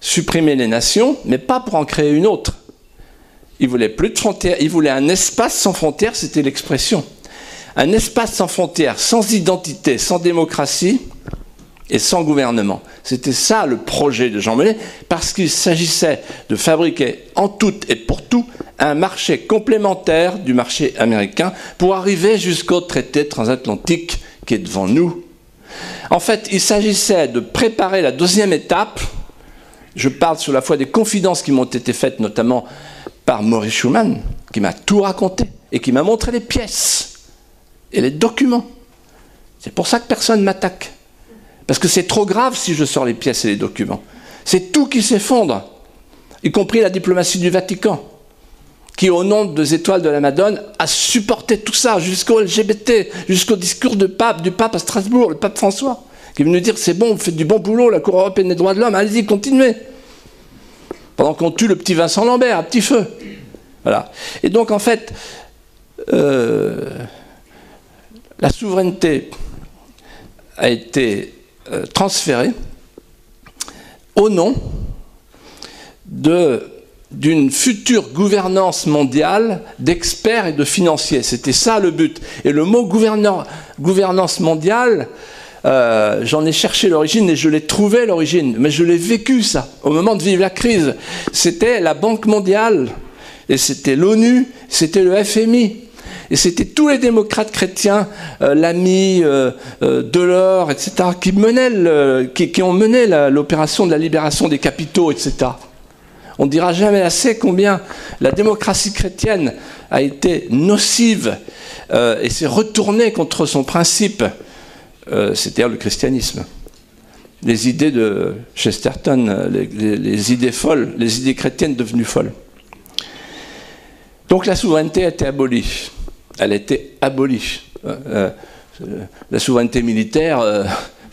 supprimer les nations, mais pas pour en créer une autre. Ils voulaient plus de frontières. Ils voulaient un espace sans frontières. C'était l'expression. Un espace sans frontières, sans identité, sans démocratie et sans gouvernement. C'était ça le projet de Jean Monnet, parce qu'il s'agissait de fabriquer en tout et pour tout un marché complémentaire du marché américain pour arriver jusqu'au traité transatlantique qui est devant nous. En fait, il s'agissait de préparer la deuxième étape. Je parle sur la foi des confidences qui m'ont été faites notamment par Maurice Schumann, qui m'a tout raconté et qui m'a montré les pièces et les documents. C'est pour ça que personne m'attaque. Parce que c'est trop grave si je sors les pièces et les documents. C'est tout qui s'effondre, y compris la diplomatie du Vatican, qui, au nom des étoiles de la Madone, a supporté tout ça jusqu'au LGBT, jusqu'au discours du pape, du pape à Strasbourg, le pape François, qui est venu dire c'est bon, vous faites du bon boulot, la Cour européenne des droits de l'homme, allez-y, continuez. Pendant qu'on tue le petit Vincent Lambert à petit feu. Voilà. Et donc, en fait, euh, la souveraineté a été euh, transféré au nom d'une future gouvernance mondiale d'experts et de financiers. C'était ça le but. Et le mot gouvernance mondiale, euh, j'en ai cherché l'origine et je l'ai trouvé l'origine, mais je l'ai vécu ça au moment de vivre la crise. C'était la Banque mondiale, et c'était l'ONU, c'était le FMI. Et c'était tous les démocrates chrétiens, euh, l'ami, euh, euh, Delors, etc., qui, menaient qui, ont mené l'opération de la libération des capitaux, etc. On ne dira jamais assez combien la démocratie chrétienne a été nocive et s'est retournée contre son principe, c'est-à-dire le christianisme. Les idées de Chesterton, les idées folles, les idées chrétiennes devenues folles. Donc la souveraineté a été abolie elle a été abolie. Euh, euh, la souveraineté militaire, euh,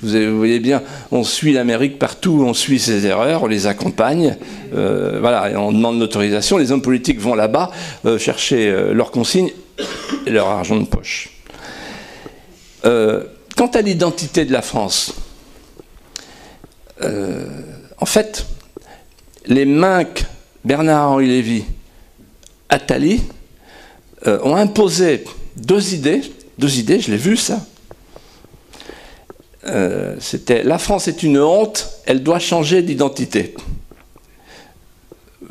vous, voyez bien, on suit l'Amérique partout, on suit ses erreurs, on les accompagne, voilà, et on demande l'autorisation. Les hommes politiques vont là-bas chercher leurs consignes et leur argent de poche. quant à l'identité de la France, en fait, les Minc, Bernard-Henri Lévy, Attali, euh, ont imposé deux idées, deux idées, je l'ai vu ça. Euh, c'était la France est une honte, elle doit changer d'identité.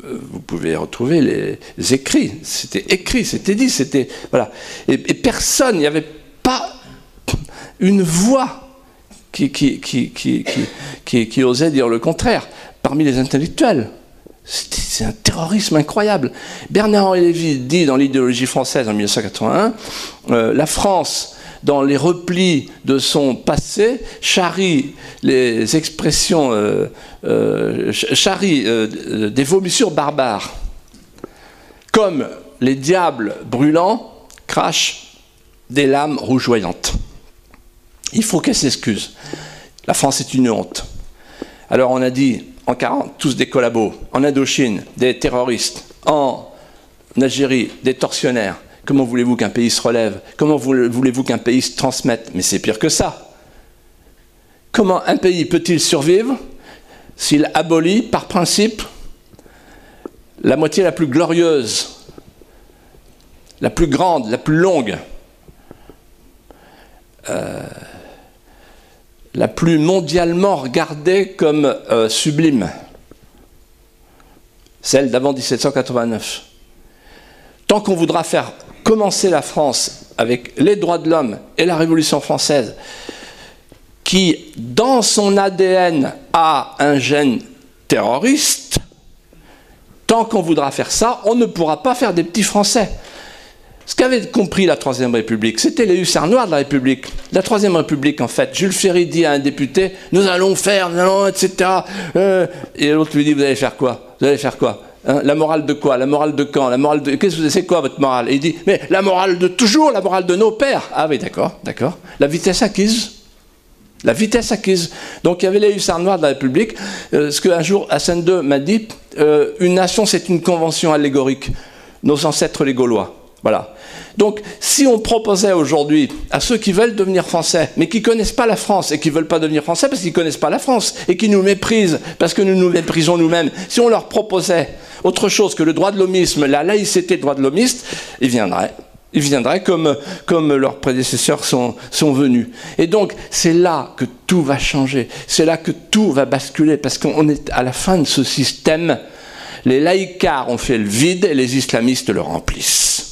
Euh, vous pouvez retrouver les, écrits, c'était écrit, c'était dit, c'était voilà. Et, personne, il n'y avait pas une voix qui, osait dire le contraire parmi les intellectuels. C'est un terrorisme incroyable. Bernard-Henri Lévy dit dans l'idéologie française en 1981, euh, la France, dans les replis de son passé, charrie les expressions, euh, euh, charrie des vomissures barbares, comme les diables brûlants crachent des lames rougeoyantes. Il faut qu'elle s'excuse. La France est une honte. Alors on a dit en 40, tous des collabos. En Indochine, des terroristes. En Algérie, des tortionnaires. Comment voulez-vous qu'un pays se relève? Comment voulez-vous qu'un pays se transmette? Mais c'est pire que ça. Comment un pays peut-il survivre s'il abolit, par principe, la moitié la plus glorieuse, la plus grande, la plus longue euh, la plus mondialement regardée comme euh, sublime, celle d'avant 1789. Tant qu'on voudra faire commencer la France avec les droits de l'homme et la Révolution française, qui, dans son ADN, a un gène terroriste, tant qu'on voudra faire ça, on ne pourra pas faire des petits Français. Ce qu'avait compris la Troisième République, c'était les hussards noirs de la République. La Troisième République, en fait, Jules Ferry dit à un député Nous allons faire, nous allons, etc. Euh, et l'autre lui dit Vous allez faire quoi? Vous allez faire quoi? Hein, la morale de quoi? La morale de quand? La morale de qu'est-ce que c'est quoi votre morale? Il dit mais la morale de toujours, la morale de nos pères. Ah oui, d'accord, d'accord. La vitesse acquise. La vitesse acquise. Donc il y avait les hussards noirs de la République. Euh, ce qu'un jour Hassan II m'a dit, euh, une nation c'est une convention allégorique. Nos ancêtres les Gaulois. Voilà. Donc, si on proposait aujourd'hui à ceux qui veulent devenir français, mais qui connaissent pas la France et qui veulent pas devenir français parce qu'ils connaissent pas la France et qui nous méprisent parce que nous nous méprisons nous-mêmes, si on leur proposait autre chose que le droit de l'homisme, la laïcité droit de l'homiste, ils viendraient. Ils viendraient comme, comme leurs prédécesseurs sont, sont venus. Et donc, c'est là que tout va changer. C'est là que tout va basculer parce qu'on est à la fin de ce système. Les laïcars ont fait le vide et les islamistes le remplissent.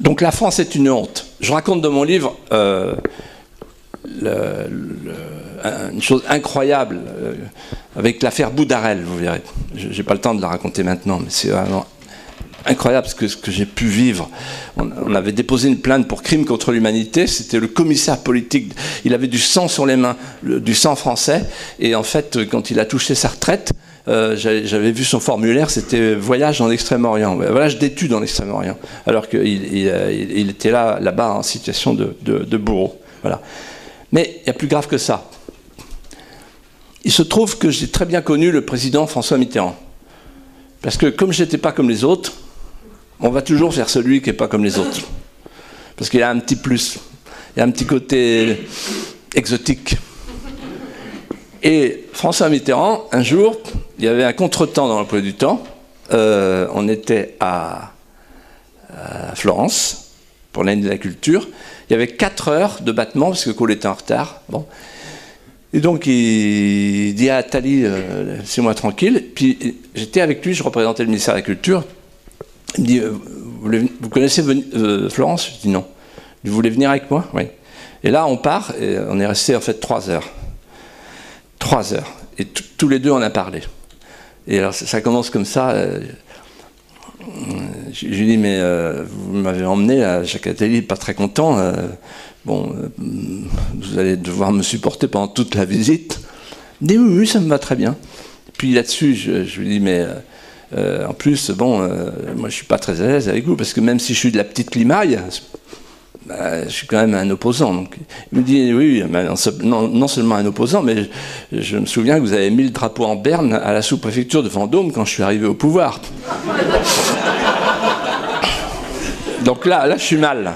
Donc la France est une honte. Je raconte dans mon livre euh, une chose incroyable euh, avec l'affaire Boudarel, vous verrez. Je n'ai pas le temps de la raconter maintenant, mais c'est vraiment incroyable ce que, que j'ai pu vivre. On, avait déposé une plainte pour crime contre l'humanité. C'était le commissaire politique. Il avait du sang sur les mains, du sang français. Et en fait, quand il a touché sa retraite, euh, j'avais vu son formulaire, c'était voyage dans l'extrême-orient, voyage d'études dans l'extrême-orient, alors qu'il il, était là, là-bas en situation de, de, bourreau. Voilà. Mais il y a plus grave que ça. Il se trouve que j'ai très bien connu le président François Mitterrand. Parce que comme je n'étais pas comme les autres, on va toujours faire celui qui n'est pas comme les autres. Parce qu'il a un petit plus, il a un petit côté exotique. Et François Mitterrand, un jour, il y avait un contretemps dans l'emploi du temps. Euh, on était à, Florence pour l'année de la culture. Il y avait 4 heures de battement parce que Cole était en retard. Et donc il dit à Tali, euh, laissez-moi tranquille. Puis j'étais avec lui, je représentais le ministère de la Culture. Il me dit, euh, vous, connaissez euh, Florence? Je dis non. Vous voulez venir avec moi? Oui. Et là, on part, et on est resté en fait trois heures. Trois heures. Et tous les deux, on a parlé. Et alors, ça, commence comme ça. Euh, je, lui dis, mais vous m'avez emmené à Jacques Attali, pas très content. bon, vous allez devoir me supporter pendant toute la visite. Il dit, oui, oui, ça me va très bien. Puis là-dessus, je, lui dis, mais euh, en plus, bon, euh, moi je suis pas très à l'aise avec vous, parce que même si je suis de la petite limaille, bah, je suis quand même un opposant. Il me dit, oui, non, seulement un opposant, mais je, me souviens que vous avez mis le drapeau en berne à la sous-préfecture de Vendôme quand je suis arrivé au pouvoir. *laughs* Donc là, là, je suis mal.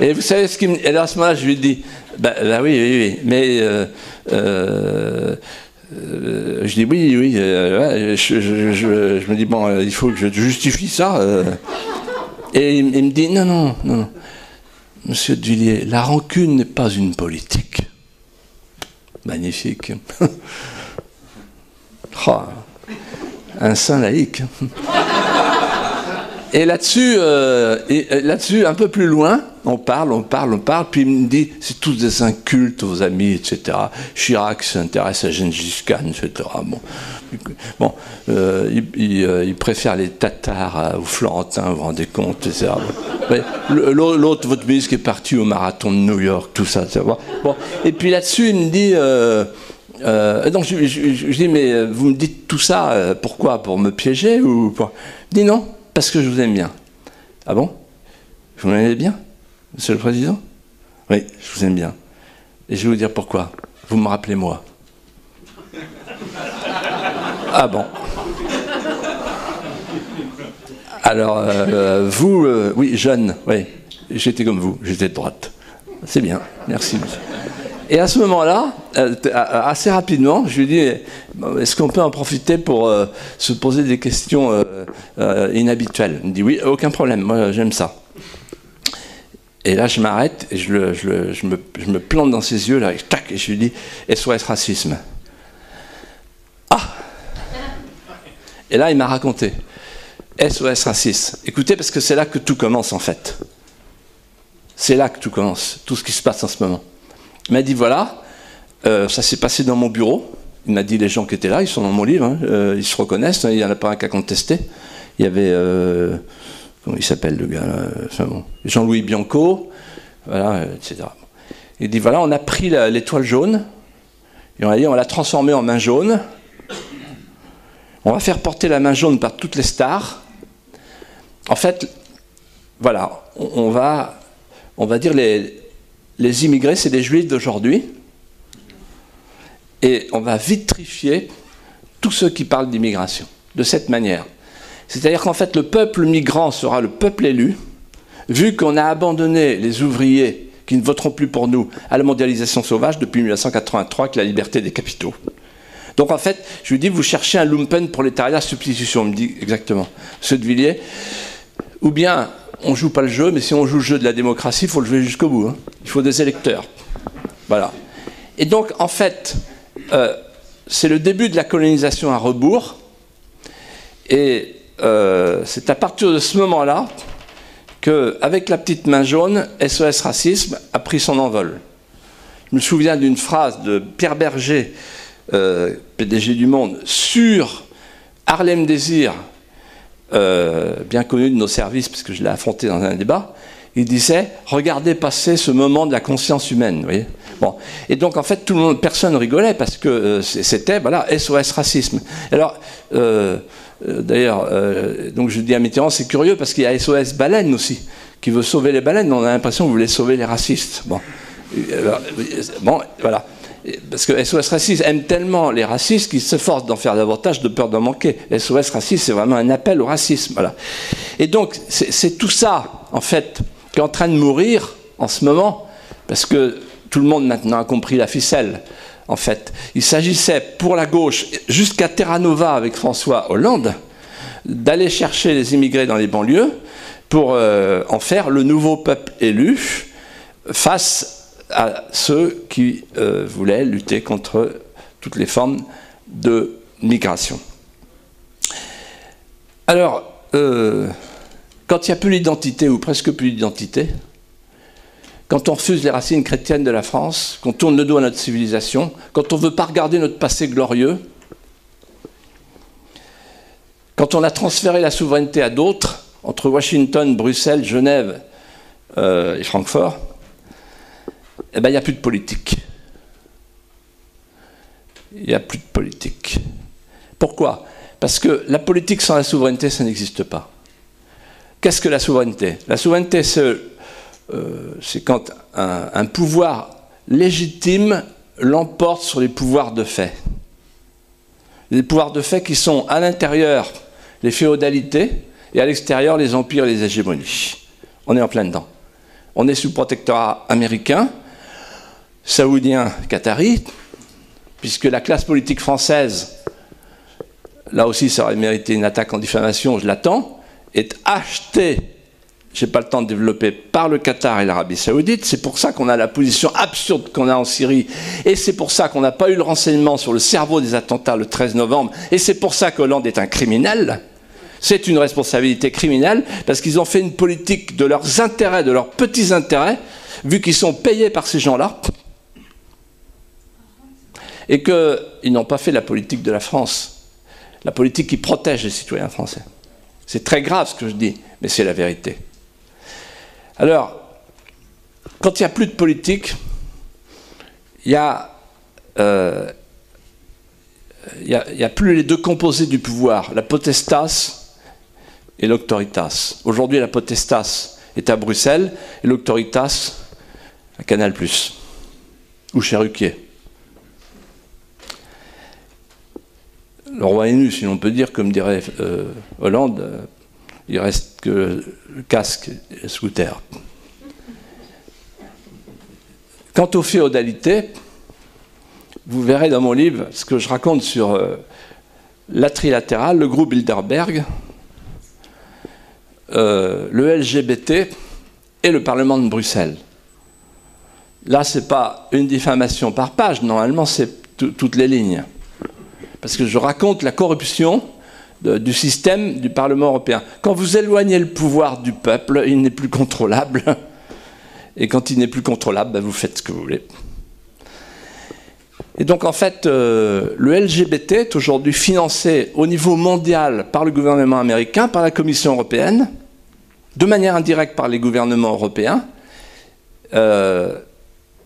Et vous savez ce qu'il me... Et là, à ce moment-là, je lui dis, bah, bah oui, oui, oui, mais... Euh, euh, je dis oui, oui. Euh, je, me dis, bon, euh, il faut que je justifie ça. et il, me dit, non, non, non, Monsieur de Villiers, la rancune n'est pas une politique. Magnifique. oh, *laughs* un saint laïque. Et là-dessus, euh, euh, là-dessus, un peu plus loin, on parle, on parle, on parle, puis il me dit, c'est tous des incultes, vos amis, etc. Chirac s'intéresse à Gengis Khan, etc. Bon, bon euh, il, préfère les Tatars aux Florentins, vous vous rendez compte, etc. L'autre, votre ministre qui est parti au marathon de New York, tout ça, etc. Bon, et puis là-dessus, il me dit... donc je, dis, mais vous me dites tout ça, pourquoi? Pour me piéger ou pour... Il dit non, parce que je vous aime bien. Ah bon? Vous m'aimez bien, Monsieur le Président? Oui, je vous aime bien. Et je vais vous dire pourquoi. Vous me rappelez moi. Ah bon? Alors, euh, vous, euh, oui, jeune, oui, j'étais comme vous, j'étais de droite. C'est bien, merci monsieur. Et à ce moment-là, euh, assez rapidement, je lui dis est-ce qu'on peut en profiter pour euh, se poser des questions euh, inhabituelles? Il me dit oui, aucun problème, moi j'aime ça. Et là, je m'arrête et je, me, plante dans ses yeux, là, et, tac, et je lui dis SOS racisme? Ah Et là, il m'a raconté SOS racisme. Écoutez, parce que c'est là que tout commence en fait. C'est là que tout commence, tout ce qui se passe en ce moment. Il m'a dit voilà, euh, ça s'est passé dans mon bureau. Il m'a dit les gens qui étaient là, ils sont dans mon livre, hein, euh, ils se reconnaissent, hein, il n'y en a pas un qu'à contester. Il y avait, euh, comment il s'appelle le gars Jean-Louis Bianco, voilà, etc. Il dit voilà, on a pris l'étoile jaune, et on a dit on l'a transformée en main jaune. On va faire porter la main jaune par toutes les stars. En fait, voilà, on, va, on va dire les, les immigrés, c'est des juifs d'aujourd'hui. Et on va vitrifier tous ceux qui parlent d'immigration, de cette manière. C'est-à-dire qu'en fait, le peuple migrant sera le peuple élu, vu qu'on a abandonné les ouvriers qui ne voteront plus pour nous à la mondialisation sauvage depuis 1983 avec la liberté des capitaux. Donc en fait, je lui dis, vous cherchez un lumpen prolétariat substitution, il me dit exactement, ceux de Villiers. Ou bien, on joue pas le jeu, mais si on joue le jeu de la démocratie, il faut le jouer jusqu'au bout. Hein. Il faut des électeurs. Voilà. Et donc, en fait, euh, c'est le début de la colonisation à rebours. Et euh, c'est à partir de ce moment-là qu'avec la petite main jaune, SOS Racisme a pris son envol. Je me souviens d'une phrase de Pierre Berger, euh, PDG du Monde, sur Harlem Désir, bien connu de nos services, puisque je l'ai affronté dans un débat. Il disait Regardez passer ce moment de la conscience humaine. Bon. Et donc, en fait, tout le personne rigolait parce que euh, c'était, voilà, SOS racisme. Alors, euh, euh, d'ailleurs, je dis à Mitterrand, c'est curieux parce qu'il y a SOS baleine aussi, qui veut sauver les baleines, on a l'impression que vous voulez sauver les racistes. Bon, voilà. Parce que SOS Racisme aime tellement les racistes qu'ils s'efforcent d'en faire davantage de peur d'en manquer. SOS Racisme, c'est vraiment un appel au racisme. Et donc, c'est tout ça, en fait, qui est en train de mourir en ce moment, parce que tout le monde maintenant a compris la ficelle. En fait, il s'agissait pour la gauche, jusqu'à Terra Nova avec François Hollande, d'aller chercher les immigrés dans les banlieues pour euh, en faire le nouveau peuple élu face à ceux qui euh, voulaient lutter contre toutes les formes de migration. Alors, euh, quand il n'y a plus d'identité, ou presque plus d'identité, quand on refuse les racines chrétiennes de la France, qu'on tourne le dos à notre civilisation, quand on ne veut pas regarder notre passé glorieux, quand on a transféré la souveraineté à d'autres, entre Washington, Bruxelles, Genève euh, et Francfort, eh ben, il n'y a plus de politique. Il n'y a plus de politique. Pourquoi? Parce que la politique sans la souveraineté, ça n'existe pas. Qu'est-ce que la souveraineté? La souveraineté, c'est euh, quand un, pouvoir légitime l'emporte sur les pouvoirs de fait. Les pouvoirs de fait qui sont à l'intérieur les féodalités et à l'extérieur les empires et les hégémonies. On est en plein dedans. On est sous protectorat américain, saoudien, qatari, puisque la classe politique française, là aussi ça aurait mérité une attaque en diffamation, je l'attends, est achetée je n'ai pas le temps de développer, par le Qatar et l'Arabie saoudite. C'est pour ça qu'on a la position absurde qu'on a en Syrie. Et c'est pour ça qu'on n'a pas eu le renseignement sur le cerveau des attentats le 13 novembre. Et c'est pour ça qu'Hollande est un criminel. C'est une responsabilité criminelle parce qu'ils ont fait une politique de leurs intérêts, de leurs petits intérêts, vu qu'ils sont payés par ces gens-là, et qu'ils n'ont pas fait la politique de la France, la politique qui protège les citoyens français. C'est très grave ce que je dis, mais c'est la vérité. Alors, quand il n'y a plus de politique, il n'y a, euh, a, plus les deux composés du pouvoir, la potestas et l'auctoritas. Aujourd'hui, la potestas est à Bruxelles et l'auctoritas à Canal, ou chez Ruquier. Le roi est si l'on peut dire, comme dirait euh, Hollande, euh, il reste que le casque sous terre. Quant aux féodalités, vous verrez dans mon livre ce que je raconte sur euh, la trilatérale, le groupe Bilderberg, le LGBT et le Parlement de Bruxelles. Là, ce n'est pas une diffamation par page, normalement, c'est toutes les lignes. Parce que je raconte la corruption du système du Parlement européen. Quand vous éloignez le pouvoir du peuple, il n'est plus contrôlable. *laughs* Et quand il n'est plus contrôlable, ben, vous faites ce que vous voulez. Et donc en fait, euh, le LGBT est aujourd'hui financé au niveau mondial par le gouvernement américain, par la Commission européenne, de manière indirecte par les gouvernements européens, euh,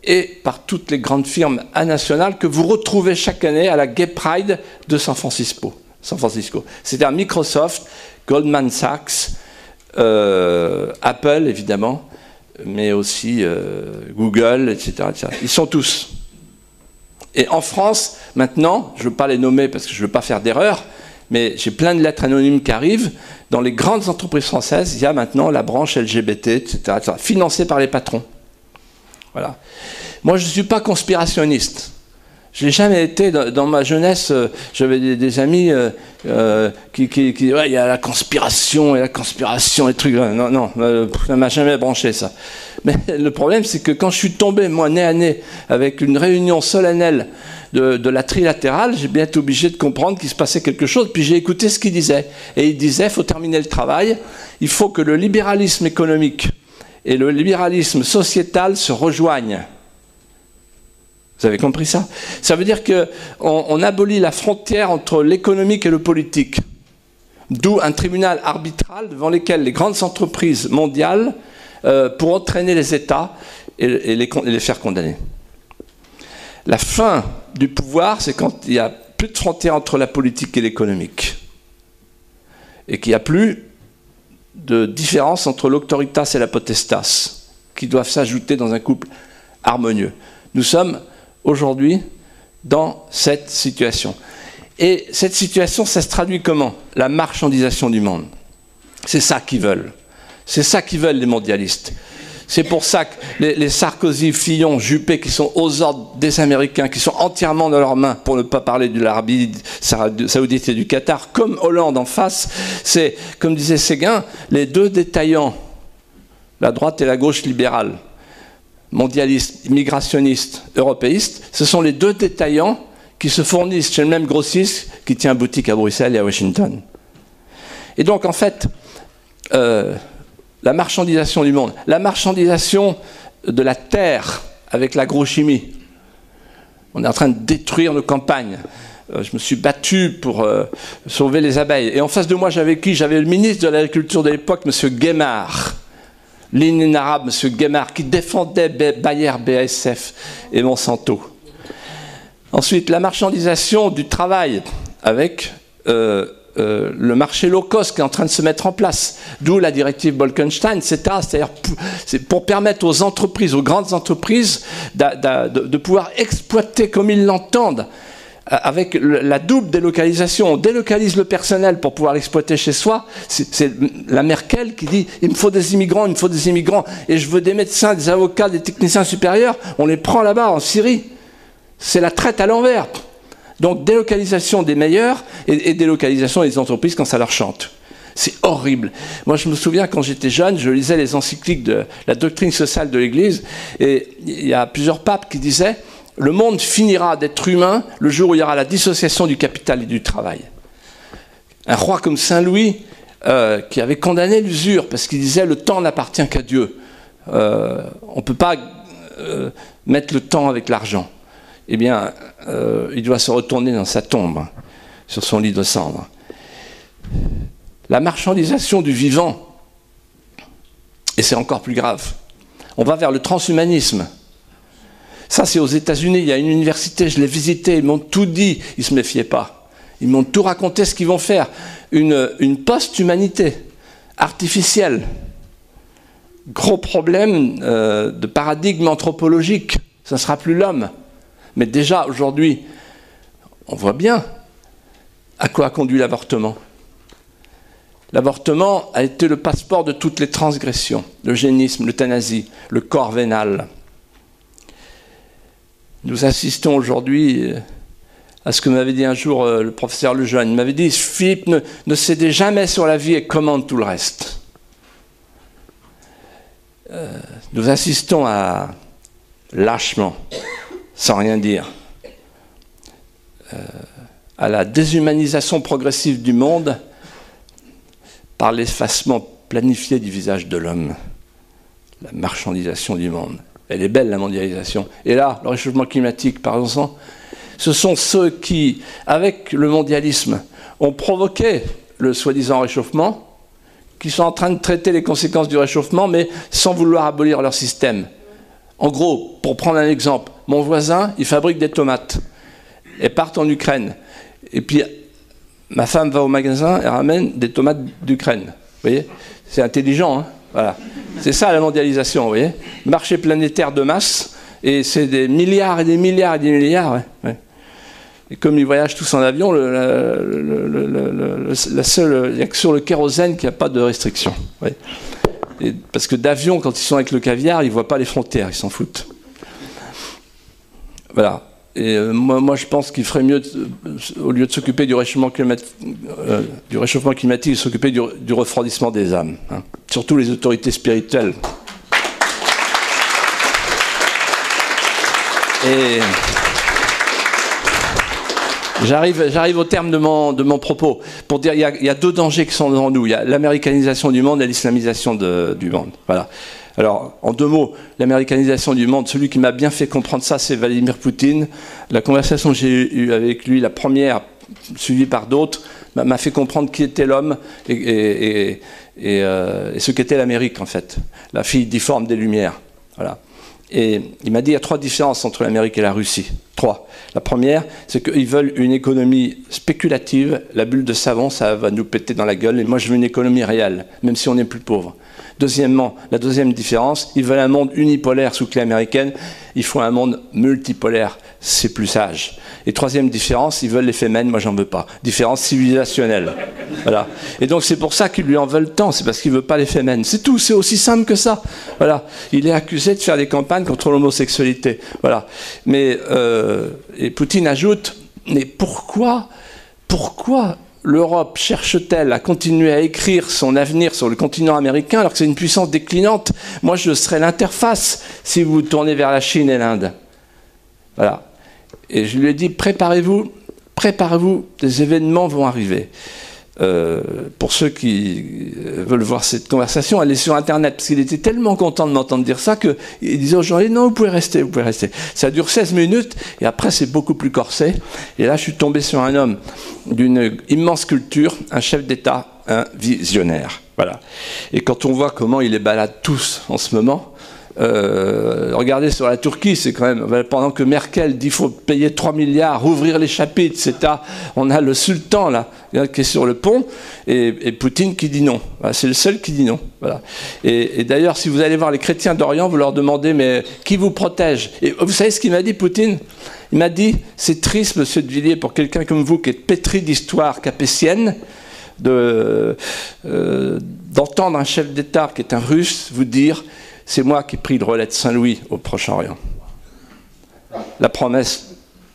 et par toutes les grandes firmes nationales que vous retrouvez chaque année à la Gay Pride de San Francisco. C'est-à-dire Microsoft, Goldman Sachs, euh, Apple évidemment, mais aussi Google, etc., etc. Ils sont tous. Et en France, maintenant, je ne veux pas les nommer parce que je ne veux pas faire d'erreur, mais j'ai plein de lettres anonymes qui arrivent. Dans les grandes entreprises françaises, il y a maintenant la branche LGBT, etc., financée par les patrons. Voilà. Moi, je ne suis pas conspirationniste. Je n'ai jamais été dans, ma jeunesse. Euh, j'avais des, amis euh, euh, qui, qui, qui ouais, il y a la conspiration et la conspiration et trucs. Non, non, ça m'a jamais branché ça. Mais *laughs* le problème, c'est que quand je suis tombé, moi, nez à nez, avec une réunion solennelle de, la trilatérale, j'ai bien été obligé de comprendre qu'il se passait quelque chose. Puis j'ai écouté ce qu'il disait. Et il disait, il faut terminer le travail. Il faut que le libéralisme économique et le libéralisme sociétal se rejoignent. Vous avez compris ça? Ça veut dire qu'on on abolit la frontière entre l'économique et le politique. D'où un tribunal arbitral devant lequel les grandes entreprises mondiales euh, pour entraîner les États et, les, les, faire condamner. La fin du pouvoir, c'est quand il n'y a plus de frontière entre la politique et l'économique. Et qu'il n'y a plus de différence entre l'autoritas et la potestas, qui doivent s'ajouter dans un couple harmonieux. Nous sommes aujourd'hui dans cette situation. Et cette situation, ça se traduit comment? La marchandisation du monde. C'est ça qu'ils veulent. C'est ça qu'ils veulent les mondialistes. C'est pour ça que les, Sarkozy, Fillon, Juppé, qui sont aux ordres des Américains, qui sont entièrement dans leurs mains, pour ne pas parler de l'Arabie saoudite et du Qatar, comme Hollande en face, c'est, comme disait Séguin, les deux détaillants, la droite et la gauche libérale, mondialistes, immigrationnistes, européistes, ce sont les deux détaillants qui se fournissent chez le même grossiste qui tient boutique à Bruxelles et à Washington. Et donc, en fait, euh, la marchandisation du monde, la marchandisation de la terre avec l'agrochimie. On est en train de détruire nos campagnes. Euh, je me suis battu pour euh, sauver les abeilles. Et en face de moi, j'avais qui? J'avais le ministre de l'Agriculture de l'époque, M. Guémard, l'inénarrable M. Guémard, qui défendait Bayer, BASF et Monsanto. Ensuite, la marchandisation du travail avec euh, euh, le marché low cost qui est en train de se mettre en place, d'où la directive Bolkenstein. C'est-à-dire pour permettre aux entreprises, aux grandes entreprises, de, pouvoir exploiter comme ils l'entendent, euh, avec la double délocalisation. On délocalise le personnel pour pouvoir l'exploiter chez soi. C'est la Merkel qui dit il me faut des immigrants, il me faut des immigrants, et je veux des médecins, des avocats, des techniciens supérieurs. On les prend là-bas en Syrie. C'est la traite à l'envers. Donc délocalisation des meilleurs et, délocalisation des entreprises quand ça leur chante. C'est horrible. Moi, je me souviens quand j'étais jeune, je lisais les encycliques de la doctrine sociale de l'Église, et il y a plusieurs papes qui disaient le monde finira d'être humain le jour où il y aura la dissociation du capital et du travail. Un roi comme Saint Louis, euh, qui avait condamné l'usure parce qu'il disait le temps n'appartient qu'à Dieu. Euh, on ne peut pas euh, mettre le temps avec l'argent eh bien, euh, il doit se retourner dans sa tombe, sur son lit de cendre. La marchandisation du vivant, et c'est encore plus grave, on va vers le transhumanisme. Ça, c'est aux États-Unis, il y a une université, je l'ai visité, ils m'ont tout dit, ils ne se méfiaient pas. Ils m'ont tout raconté ce qu'ils vont faire. Une, post-humanité artificielle. Gros problème euh, de paradigme anthropologique. Ce ne sera plus l'homme. Mais déjà, aujourd'hui, on voit bien à quoi a conduit l'avortement. L'avortement a été le passeport de toutes les transgressions, l'eugénisme, l'euthanasie, le corps vénal. Nous assistons aujourd'hui euh, à ce que m'avait dit un jour euh, le professeur Lejeune. Il m'avait dit Philippe ne, cédait jamais sur la vie et commande tout le reste. Euh, nous assistons à lâchement, sans rien dire, euh, à la déshumanisation progressive du monde par l'effacement planifié du visage de l'homme, la marchandisation du monde. Elle est belle, la mondialisation. Et là, le réchauffement climatique, par exemple, ce sont ceux qui, avec le mondialisme, ont provoqué le soi-disant réchauffement, qui sont en train de traiter les conséquences du réchauffement, mais sans vouloir abolir leur système. En gros, pour prendre un exemple, mon voisin, il fabrique des tomates et part en Ukraine. Et puis, ma femme va au magasin et ramène des tomates d'Ukraine. Vous voyez? C'est intelligent, hein? C'est ça la mondialisation, vous voyez? Marché planétaire de masse, et c'est des milliards et des milliards et des milliards. Et comme ils voyagent tous en avion, il n'y a que sur le kérosène qu'il n'y a pas de restriction. Parce que d'avion, quand ils sont avec le caviar, ils ne voient pas les frontières, ils s'en foutent. Voilà. Et euh, moi, moi, je pense qu'il ferait mieux, au lieu de s'occuper du réchauffement climatique, euh, du réchauffement climatique, s'occuper du, du, refroidissement des âmes. Hein. Surtout les autorités spirituelles. Et J'arrive, j'arrive au terme de mon, de mon propos pour dire qu'il y, a deux dangers qui sont devant nous. Il y a l'américanisation du monde et l'islamisation du monde. Voilà. Alors, en deux mots, l'américanisation du monde, celui qui m'a bien fait comprendre ça, c'est Vladimir Poutine. La conversation que j'ai eue avec lui, la première, suivie par d'autres, m'a fait comprendre qui était l'homme et, euh, et ce qu'était l'Amérique, en fait. La fille difforme des Lumières. Voilà. Et il m'a dit il y a trois différences entre l'Amérique et la Russie. Trois. La première, c'est qu'ils veulent une économie spéculative. La bulle de savon, ça va nous péter dans la gueule. Et moi, je veux une économie réelle, même si on est plus pauvre. Deuxièmement, la deuxième différence, ils veulent un monde unipolaire sous clé américaine. Il faut un monde multipolaire. C'est plus sage. Et troisième différence, ils veulent les fémènes, moi j'en veux pas. Différence civilisationnelle. Et donc c'est pour ça qu'ils lui en veulent tant, c'est parce qu'il veut pas les fémènes. C'est tout, c'est aussi simple que ça. Il est accusé de faire des campagnes contre l'homosexualité. Voilà. Mais euh, et Poutine ajoute, mais pourquoi, pourquoi l'Europe cherche-t-elle à continuer à écrire son avenir sur le continent américain alors que c'est une puissance déclinante? Moi, je serais l'interface si vous tournez vers la Chine et l'Inde. Voilà. Et je lui ai dit, préparez-vous, préparez-vous, des événements vont arriver. Euh, pour ceux qui veulent voir cette conversation, allez sur Internet, parce qu'il était tellement content de m'entendre dire ça qu'il disait aux gens, non, vous pouvez rester, vous pouvez rester. Ça dure 16 minutes, et après c'est beaucoup plus corsé. Et là, je suis tombé sur un homme d'une immense culture, un chef d'État, un visionnaire. Voilà. Et quand on voit comment il les balade tous en ce moment, euh, regardez sur la Turquie, c'est quand même, pendant que Merkel dit qu'il faut payer 3 milliards, ouvrir les chapitres, etc., on a le sultan là, qui est sur le pont, et, Poutine qui dit non. C'est le seul qui dit non. Et, d'ailleurs, si vous allez voir les chrétiens d'Orient, vous leur demandez, mais qui vous protège? Et vous savez ce qu'il m'a dit, Poutine? Il m'a dit, c'est triste, monsieur de Villiers, pour quelqu'un comme vous qui est pétri d'histoire capétienne, euh, d'entendre un chef d'État qui est un russe vous dire c'est moi qui pris le relais de Saint-Louis au Proche-Orient. La promesse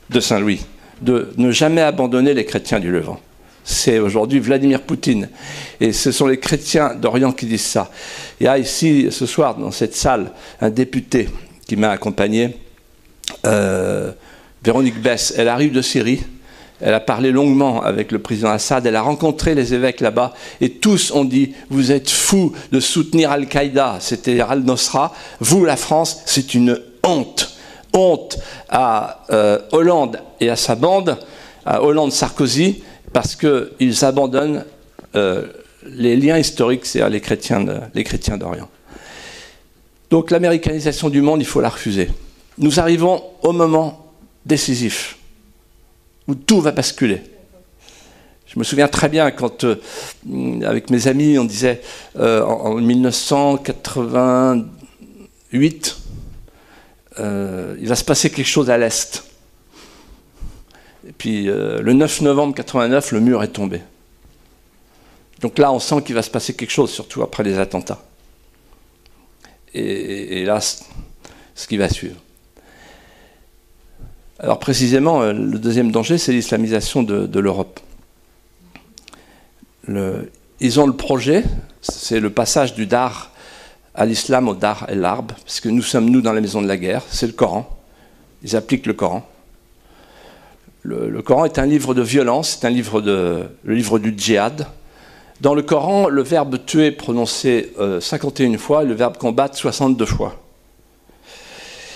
de Saint-Louis, de ne jamais abandonner les chrétiens du Levant. C'est aujourd'hui Vladimir Poutine. Et ce sont les chrétiens d'Orient qui disent ça. Il y a ici, ce soir, dans cette salle, un député qui m'a accompagné, euh, Véronique Bess. Elle arrive de Syrie. Elle a parlé longuement avec le président Assad, elle a rencontré les évêques là-bas, et tous ont dit Vous êtes fous de soutenir Al-Qaïda, c'était Al-Nosra. Vous, la France, c'est une honte. Honte à euh, Hollande et à sa bande, à Hollande-Sarkozy, parce qu'ils abandonnent euh, les liens historiques, c'est-à-dire les chrétiens, les chrétiens d'Orient. Donc l'américanisation du monde, il faut la refuser. Nous arrivons au moment décisif où tout va basculer. Je me souviens très bien quand, euh, avec mes amis, on disait euh, en, 1988, euh, il va se passer quelque chose à l'Est. Et puis le 9 novembre 89, le mur est tombé. Donc là, on sent qu'il va se passer quelque chose, surtout après les attentats. Et là, ce qui va suivre. Alors précisément, euh, le deuxième danger, c'est l'islamisation de, l'Europe. Le, ils ont le projet, c'est le passage du dar à l'islam au dar et l'arbre, parce que nous sommes nous dans la maison de la guerre, c'est le Coran. Ils appliquent le Coran. Le, Coran est un livre de violence, c'est un livre de, le livre du djihad. Dans le Coran, le verbe tuer est prononcé euh, 51 fois et le verbe combattre 62 fois.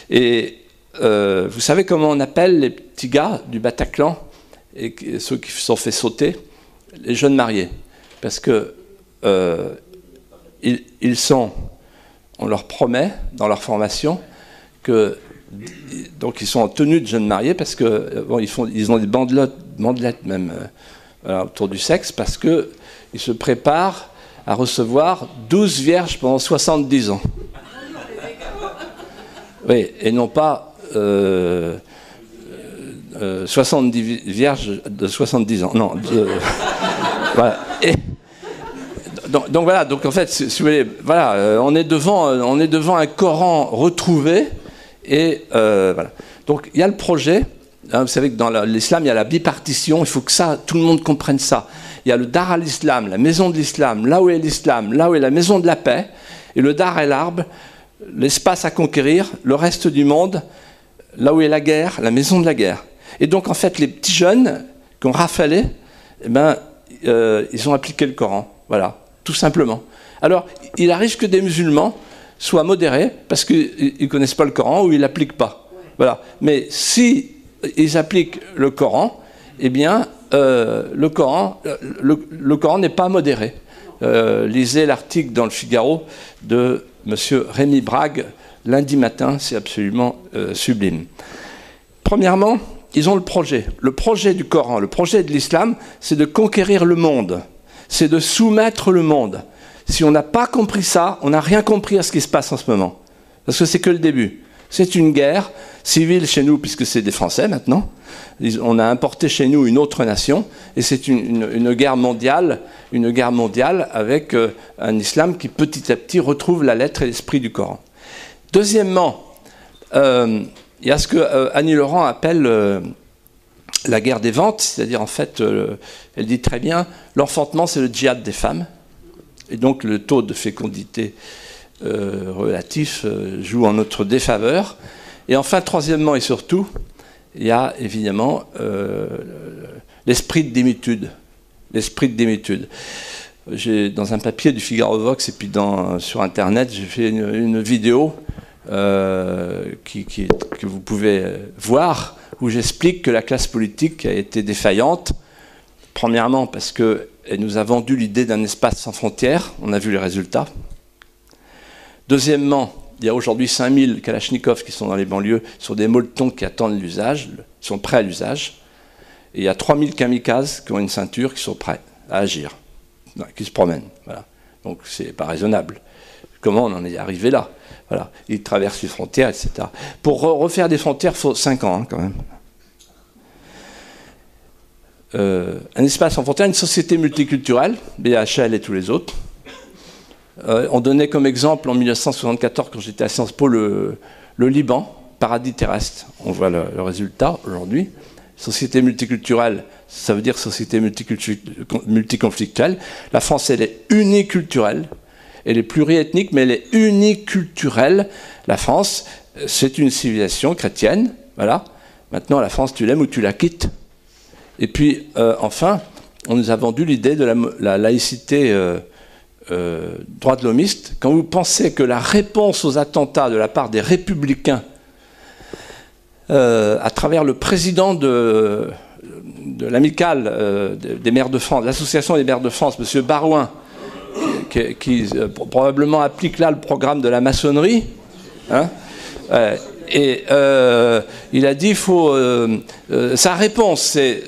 Et euh, vous savez comment on appelle les petits gars du Bataclan et ceux qui se sont fait sauter? Les jeunes mariés. Parce que euh, ils, sont, on leur promet dans leur formation que donc ils sont en tenue de jeunes mariés parce que bon, ils, font, ils ont des bandelettes, bandelettes même autour du sexe parce que ils se préparent à recevoir 12 vierges pendant 70 ans. Oui, et non pas 70 euh, euh, vierges de 70 ans. Non. *laughs* voilà. donc, voilà, donc en fait, si, vous voulez, voilà, euh, on est devant, est un Coran retrouvé et voilà. Donc il y a le projet. Hein, vous savez que dans l'islam, il y a la bipartition. Il faut que tout le monde comprenne ça. Il y a le Dar al-Islam, la maison de l'islam, là où est l'islam, là où est la maison de la paix, et le Dar el-Arb, l'espace à conquérir, le reste du monde, là où est la guerre, la maison de la guerre. Et donc, en fait, les petits jeunes qui ont rafalé, eh ben, euh, ils ont appliqué le Coran. Voilà, tout simplement. Alors, il arrive que des musulmans soient modérés parce qu'ils ne connaissent pas le Coran ou ils ne l'appliquent pas. Mais si ils appliquent le Coran, eh bien, euh, le Coran, euh, le, Coran n'est pas modéré. lisez l'article dans le Figaro de M. Rémi Brague lundi matin, c'est absolument euh, sublime. Premièrement, ils ont le projet. Le projet du Coran, le projet de l'islam, c'est de conquérir le monde, c'est de soumettre le monde. Si on n'a pas compris ça, on n'a rien compris à ce qui se passe en ce moment. Parce que c'est que le début. C'est une guerre civile chez nous, puisque c'est des Français maintenant. On a importé chez nous une autre nation, et c'est une, guerre mondiale, une guerre mondiale avec euh, un islam qui petit à petit retrouve la lettre et l'esprit du Coran. Deuxièmement, euh, il y a ce que euh, Annie Laurent appelle la guerre des ventes, c'est-à-dire en fait, elle dit très bien, l'enfantement c'est le djihad des femmes, et donc le taux de fécondité euh, relatif euh, joue en notre défaveur. Et enfin, troisièmement et surtout, il y a évidemment euh, l'esprit de démitude. L'esprit de démitude. Dans un papier du Figaro Vox et puis dans, sur Internet, j'ai fait une, vidéo qui, que vous pouvez voir où j'explique que la classe politique a été défaillante. Premièrement parce qu'elle nous a vendu l'idée d'un espace sans frontières. On a vu les résultats. Deuxièmement, il y a aujourd'hui 5000 Kalachnikovs qui sont dans les banlieues sur des molletons qui attendent l'usage, sont prêts à l'usage. Et il y a 3000 kamikazes qui ont une ceinture, qui sont prêts à agir, qui se promènent. Donc c'est pas raisonnable. Comment on en est arrivé là? Voilà. Ils traversent les frontières, etc. Pour refaire des frontières, il faut 5 ans hein, quand même. Euh, un espace en frontière, une société multiculturelle, BHL et tous les autres, euh, on donnait comme exemple en 1974, quand j'étais à Sciences Po, le, Liban, paradis terrestre. On voit le, résultat aujourd'hui. Société multiculturelle, ça veut dire société multiconflictuelle. La France, elle est uniculturelle. Elle est pluriethnique, mais elle est uniculturelle. La France, c'est une civilisation chrétienne. Voilà. Maintenant, la France, tu l'aimes ou tu la quittes. Et puis, euh, enfin, on nous a vendu l'idée de la, laïcité. Euh, euh, droit de l'homiste, quand vous pensez que la réponse aux attentats de la part des républicains, euh, à travers le président de, de l'amicale euh, des maires de France, l'association des maires de France, M. Barouin, qui, probablement applique là le programme de la maçonnerie, hein, et il a dit, faut, sa réponse, c'est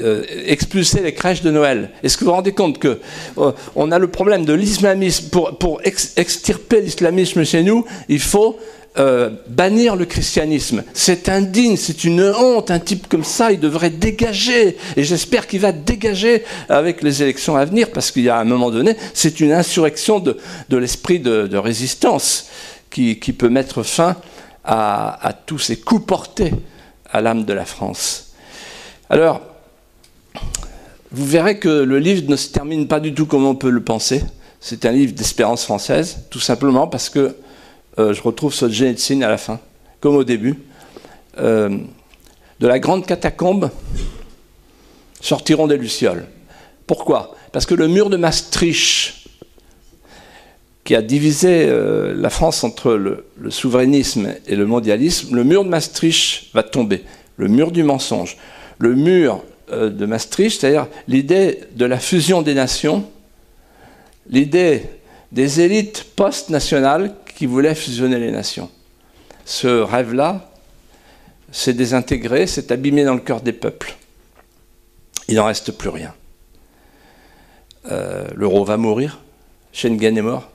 euh, expulser les crèches de Noël. Est-ce que vous vous rendez compte que euh, on a le problème de l'islamisme pour, pour extirper l'islamisme chez nous, il faut euh, bannir le christianisme. C'est indigne, c'est une honte. Un type comme ça, il devrait dégager. Et j'espère qu'il va dégager avec les élections à venir, parce qu'il y a un moment donné, c'est une insurrection de, l'esprit de, résistance qui, qui, peut mettre fin à, à tous ces coups portés à l'âme de la France. Alors, vous verrez que le livre ne se termine pas du tout comme on peut le penser. C'est un livre d'espérance française, tout simplement parce que euh, je retrouve Solzhenitsyn à la fin, comme au début. Euh, de la grande catacombe sortiront des lucioles. Pourquoi? Parce que le mur de Maastricht qui a divisé euh, la France entre le, souverainisme et le mondialisme, le mur de Maastricht va tomber, le mur du mensonge. Le mur de Maastricht, c'est-à-dire l'idée de la fusion des nations, l'idée des élites post-nationales qui voulaient fusionner les nations. Ce rêve-là s'est désintégré, s'est abîmé dans le cœur des peuples. Il n'en reste plus rien. Euh, l'euro va mourir, Schengen est mort,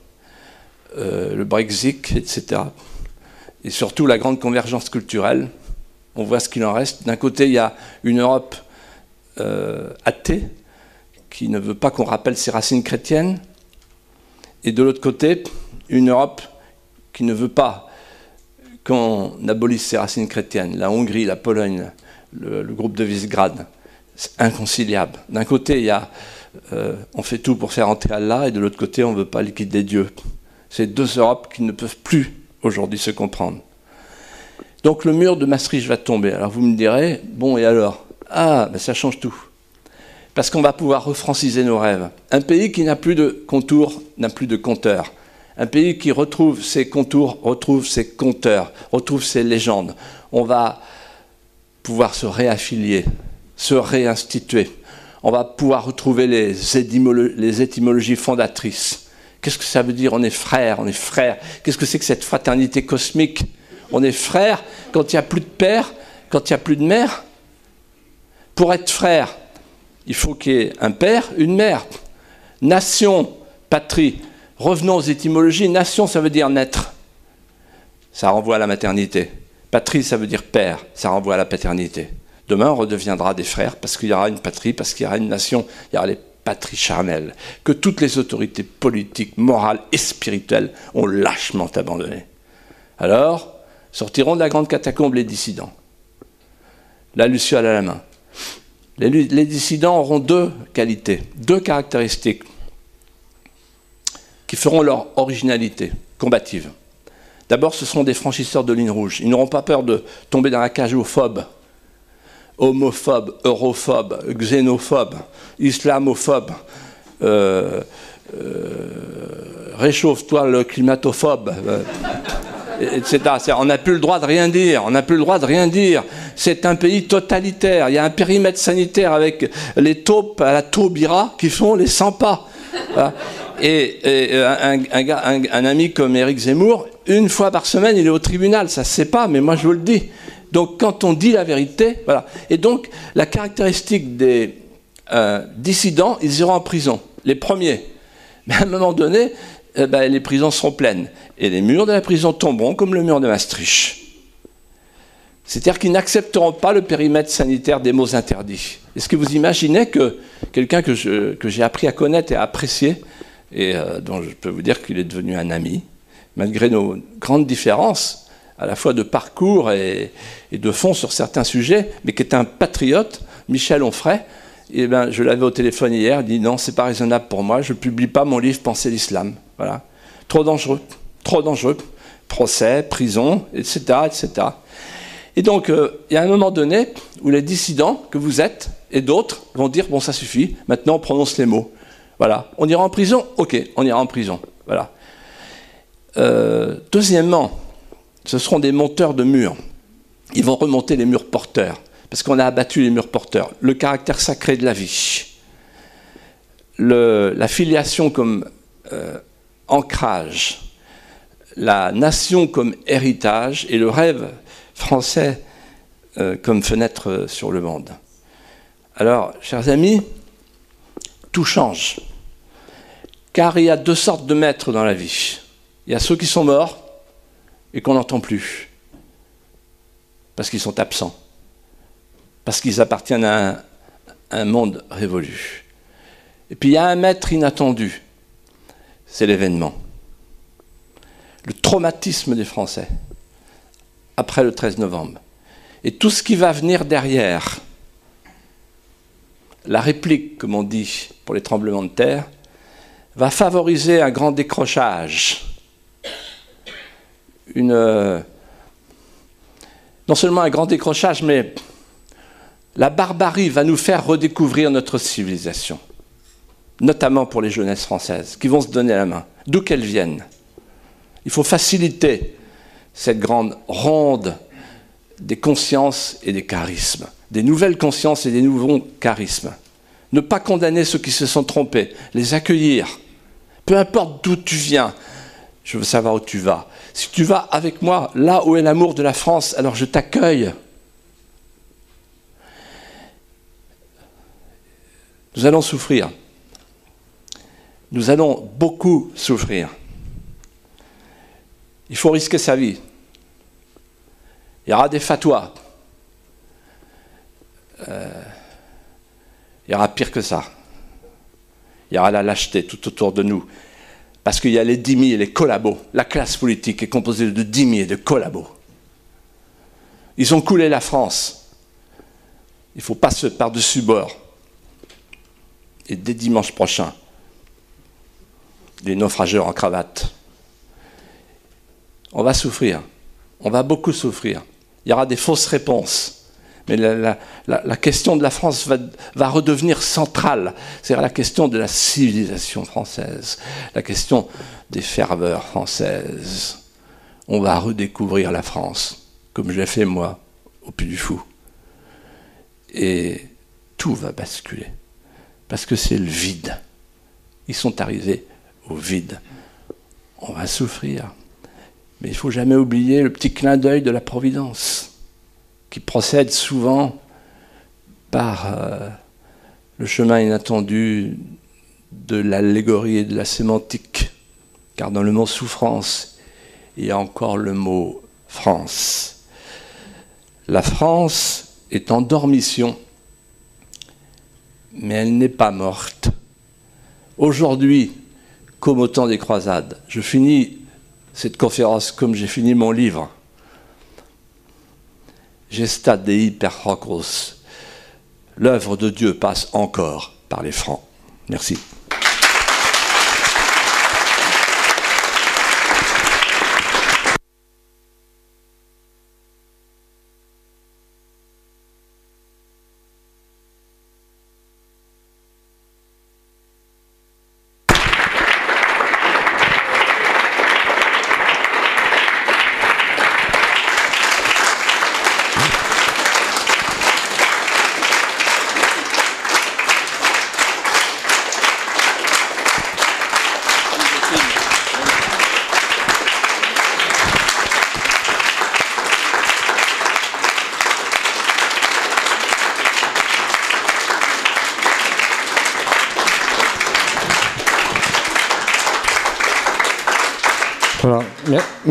euh, le Brexit, etc. Et surtout la grande convergence culturelle. On voit ce qu'il en reste. D'un côté, il y a une Europe euh, athée qui ne veut pas qu'on rappelle ses racines chrétiennes. Et de l'autre côté, une Europe qui ne veut pas qu'on abolisse ses racines chrétiennes. La Hongrie, la Pologne, le, groupe de Visegrad. C'est inconciliable. D'un côté, il y a euh, on fait tout pour faire entrer Allah, et de l'autre côté, on ne veut pas liquider Dieu. C'est deux Europes qui ne peuvent plus aujourd'hui se comprendre. Donc le mur de Maastricht va tomber. Alors vous me direz, bon et alors? Ah, ben ça change tout. Parce qu'on va pouvoir refranciser nos rêves. Un pays qui n'a plus de contours n'a plus de compteurs. Un pays qui retrouve ses contours retrouve ses compteurs, retrouve ses légendes. On va pouvoir se réaffilier, se réinstituer. On va pouvoir retrouver les, étymologies fondatrices Qu'est-ce que ça veut dire On est frères, on est frères. Qu'est-ce que c'est que cette fraternité cosmique? On est frères quand il n'y a plus de père, quand il n'y a plus de mère? Pour être frère, il faut qu'il y ait un père, une mère. Nation, patrie. Revenons aux étymologies. Nation, ça veut dire naître. Ça renvoie à la maternité. Patrie, ça veut dire père. Ça renvoie à la paternité. Demain, on redeviendra des frères parce qu'il y aura une patrie, parce qu'il y aura une nation. Il y aura les patrie charnelle que toutes les autorités politiques, morales et spirituelles ont lâchement abandonné. Alors, sortiront de la grande catacombe les dissidents. La Luciole à la main. Les, dissidents auront deux qualités, deux caractéristiques qui feront leur originalité combative. D'abord, ce seront des franchisseurs de lignes rouges. Ils n'auront pas peur de tomber dans la cage aux phobes homophobe, europhobe, xénophobe, islamophobe, euh, euh, réchauffe-toi le climatophobe, euh, etc. On n'a plus le droit de rien dire. On n'a plus le droit de rien dire. C'est un pays totalitaire. Il y a un périmètre sanitaire avec les taupes à la taubira qui font les 100 pas. Et, un, ami comme Éric Zemmour, une fois par semaine, il est au tribunal. Ça se sait pas, mais moi je vous le dis. Donc quand on dit la vérité, voilà. Et donc la caractéristique des euh, dissidents, ils iront en prison, les premiers. *laughs* Mais à un moment donné, eh ben, les prisons seront pleines. Et les murs de la prison tomberont comme le mur de Maastricht. C'est-à-dire qu'ils n'accepteront pas le périmètre sanitaire des mots interdits. Est-ce que vous imaginez que quelqu'un que, j'ai appris à connaître et à apprécier, et euh, dont je peux vous dire qu'il est devenu un ami, malgré nos grandes différences, à la fois de parcours et, de fond sur certains sujets, mais qui est un patriote, Michel Onfray. Et ben, je l'avais au téléphone hier, il dit non, c'est pas raisonnable pour moi, je ne publie pas mon livre Penser l'islam. Voilà. Trop dangereux, trop dangereux. Procès, prison, etc. etc. Et donc, euh, il y a un moment donné où les dissidents que vous êtes et d'autres vont dire bon, ça suffit, maintenant on prononce les mots. Voilà. On ira en prison? Ok, on ira en prison. Voilà. Euh, deuxièmement, ce seront des monteurs de murs. Ils vont remonter les murs porteurs, parce qu'on a abattu les murs porteurs. Le caractère sacré de la vie, la filiation comme euh, ancrage, la nation comme héritage et le rêve français euh, comme fenêtre sur le monde. Alors, chers amis, tout change. Car il y a deux sortes de maîtres dans la vie. Il y a ceux qui sont morts et qu'on n'entend plus. Parce qu'ils sont absents. Parce qu'ils appartiennent à un, monde révolu. Et puis il y a un maître inattendu. C'est l'événement. Le traumatisme des Français. Après le 13 novembre. Et tout ce qui va venir derrière. La réplique, comme on dit pour les tremblements de terre, va favoriser un grand décrochage euh, non seulement un grand décrochage, mais la barbarie va nous faire redécouvrir notre civilisation. notamment pour les jeunesses françaises, qui vont se donner la main, d'où qu'elles viennent. Il faut faciliter cette grande ronde des consciences et des charismes, des nouvelles consciences et des nouveaux charismes. Ne pas condamner ceux qui se sont trompés, les accueillir. Peu importe d'où tu viens, je veux savoir où tu vas. Si tu vas avec moi là où est l'amour de la France, alors je t'accueille. Nous allons souffrir. Nous allons beaucoup souffrir. Il faut risquer sa vie. Il y aura des fatwas. Euh, il y aura pire que ça. Il y aura la lâcheté tout autour de nous. Parce qu'il y a les dix et les collabos. La classe politique est composée de dix et de collabos. Ils ont coulé la France. Il ne faut pas se par-dessus bord. Et dès dimanche prochain, les naufrageurs en cravate. On va souffrir. On va beaucoup souffrir. Il y aura des fausses réponses. Mais la, question de la France va, redevenir centrale. C'est la question de la civilisation française, la question des ferveurs françaises. On va redécouvrir la France, comme je l'ai fait moi, au Puy du Fou. Et tout va basculer. Parce que c'est le vide. Ils sont arrivés au vide. On va souffrir. Mais il ne faut jamais oublier le petit clin d'œil de la Providence qui procède souvent par euh, le chemin inattendu de l'allégorie et de la sémantique, car dans le mot souffrance, il y a encore le mot France. La France est en dormition, mais elle n'est pas morte. Aujourd'hui, comme au temps des croisades, je finis cette conférence comme j'ai fini mon livre Gesta Dei per L'œuvre de Dieu passe encore par les francs. Merci.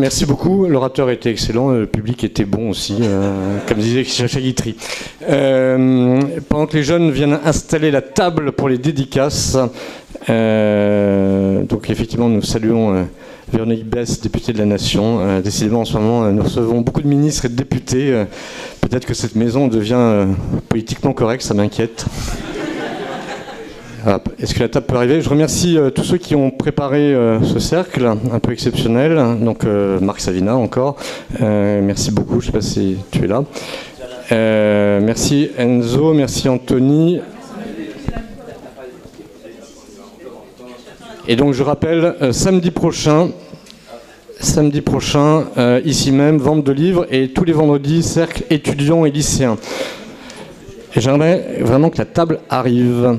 Merci beaucoup. L'orateur était excellent, le public était bon aussi, euh, comme disait Chacha Guitry. Euh, pendant que les jeunes viennent installer la table pour les dédicaces, euh, donc effectivement nous saluons Véronique Bess, députée de la Nation. décidément en ce moment nous recevons beaucoup de ministres et de députés. Peut-être que cette maison devient politiquement correcte, ça m'inquiète. Est-ce que la table peut arriver? Je remercie euh, tous ceux qui ont préparé euh, ce cercle un peu exceptionnel. Donc euh, Marc Savina encore. merci beaucoup. Je ne sais pas si tu es là. merci Enzo. Merci Anthony. Et donc je rappelle, samedi prochain, samedi prochain, ici même, vente de livres et tous les vendredis, cercle étudiants et lycéens. Et j'aimerais vraiment que la table arrive.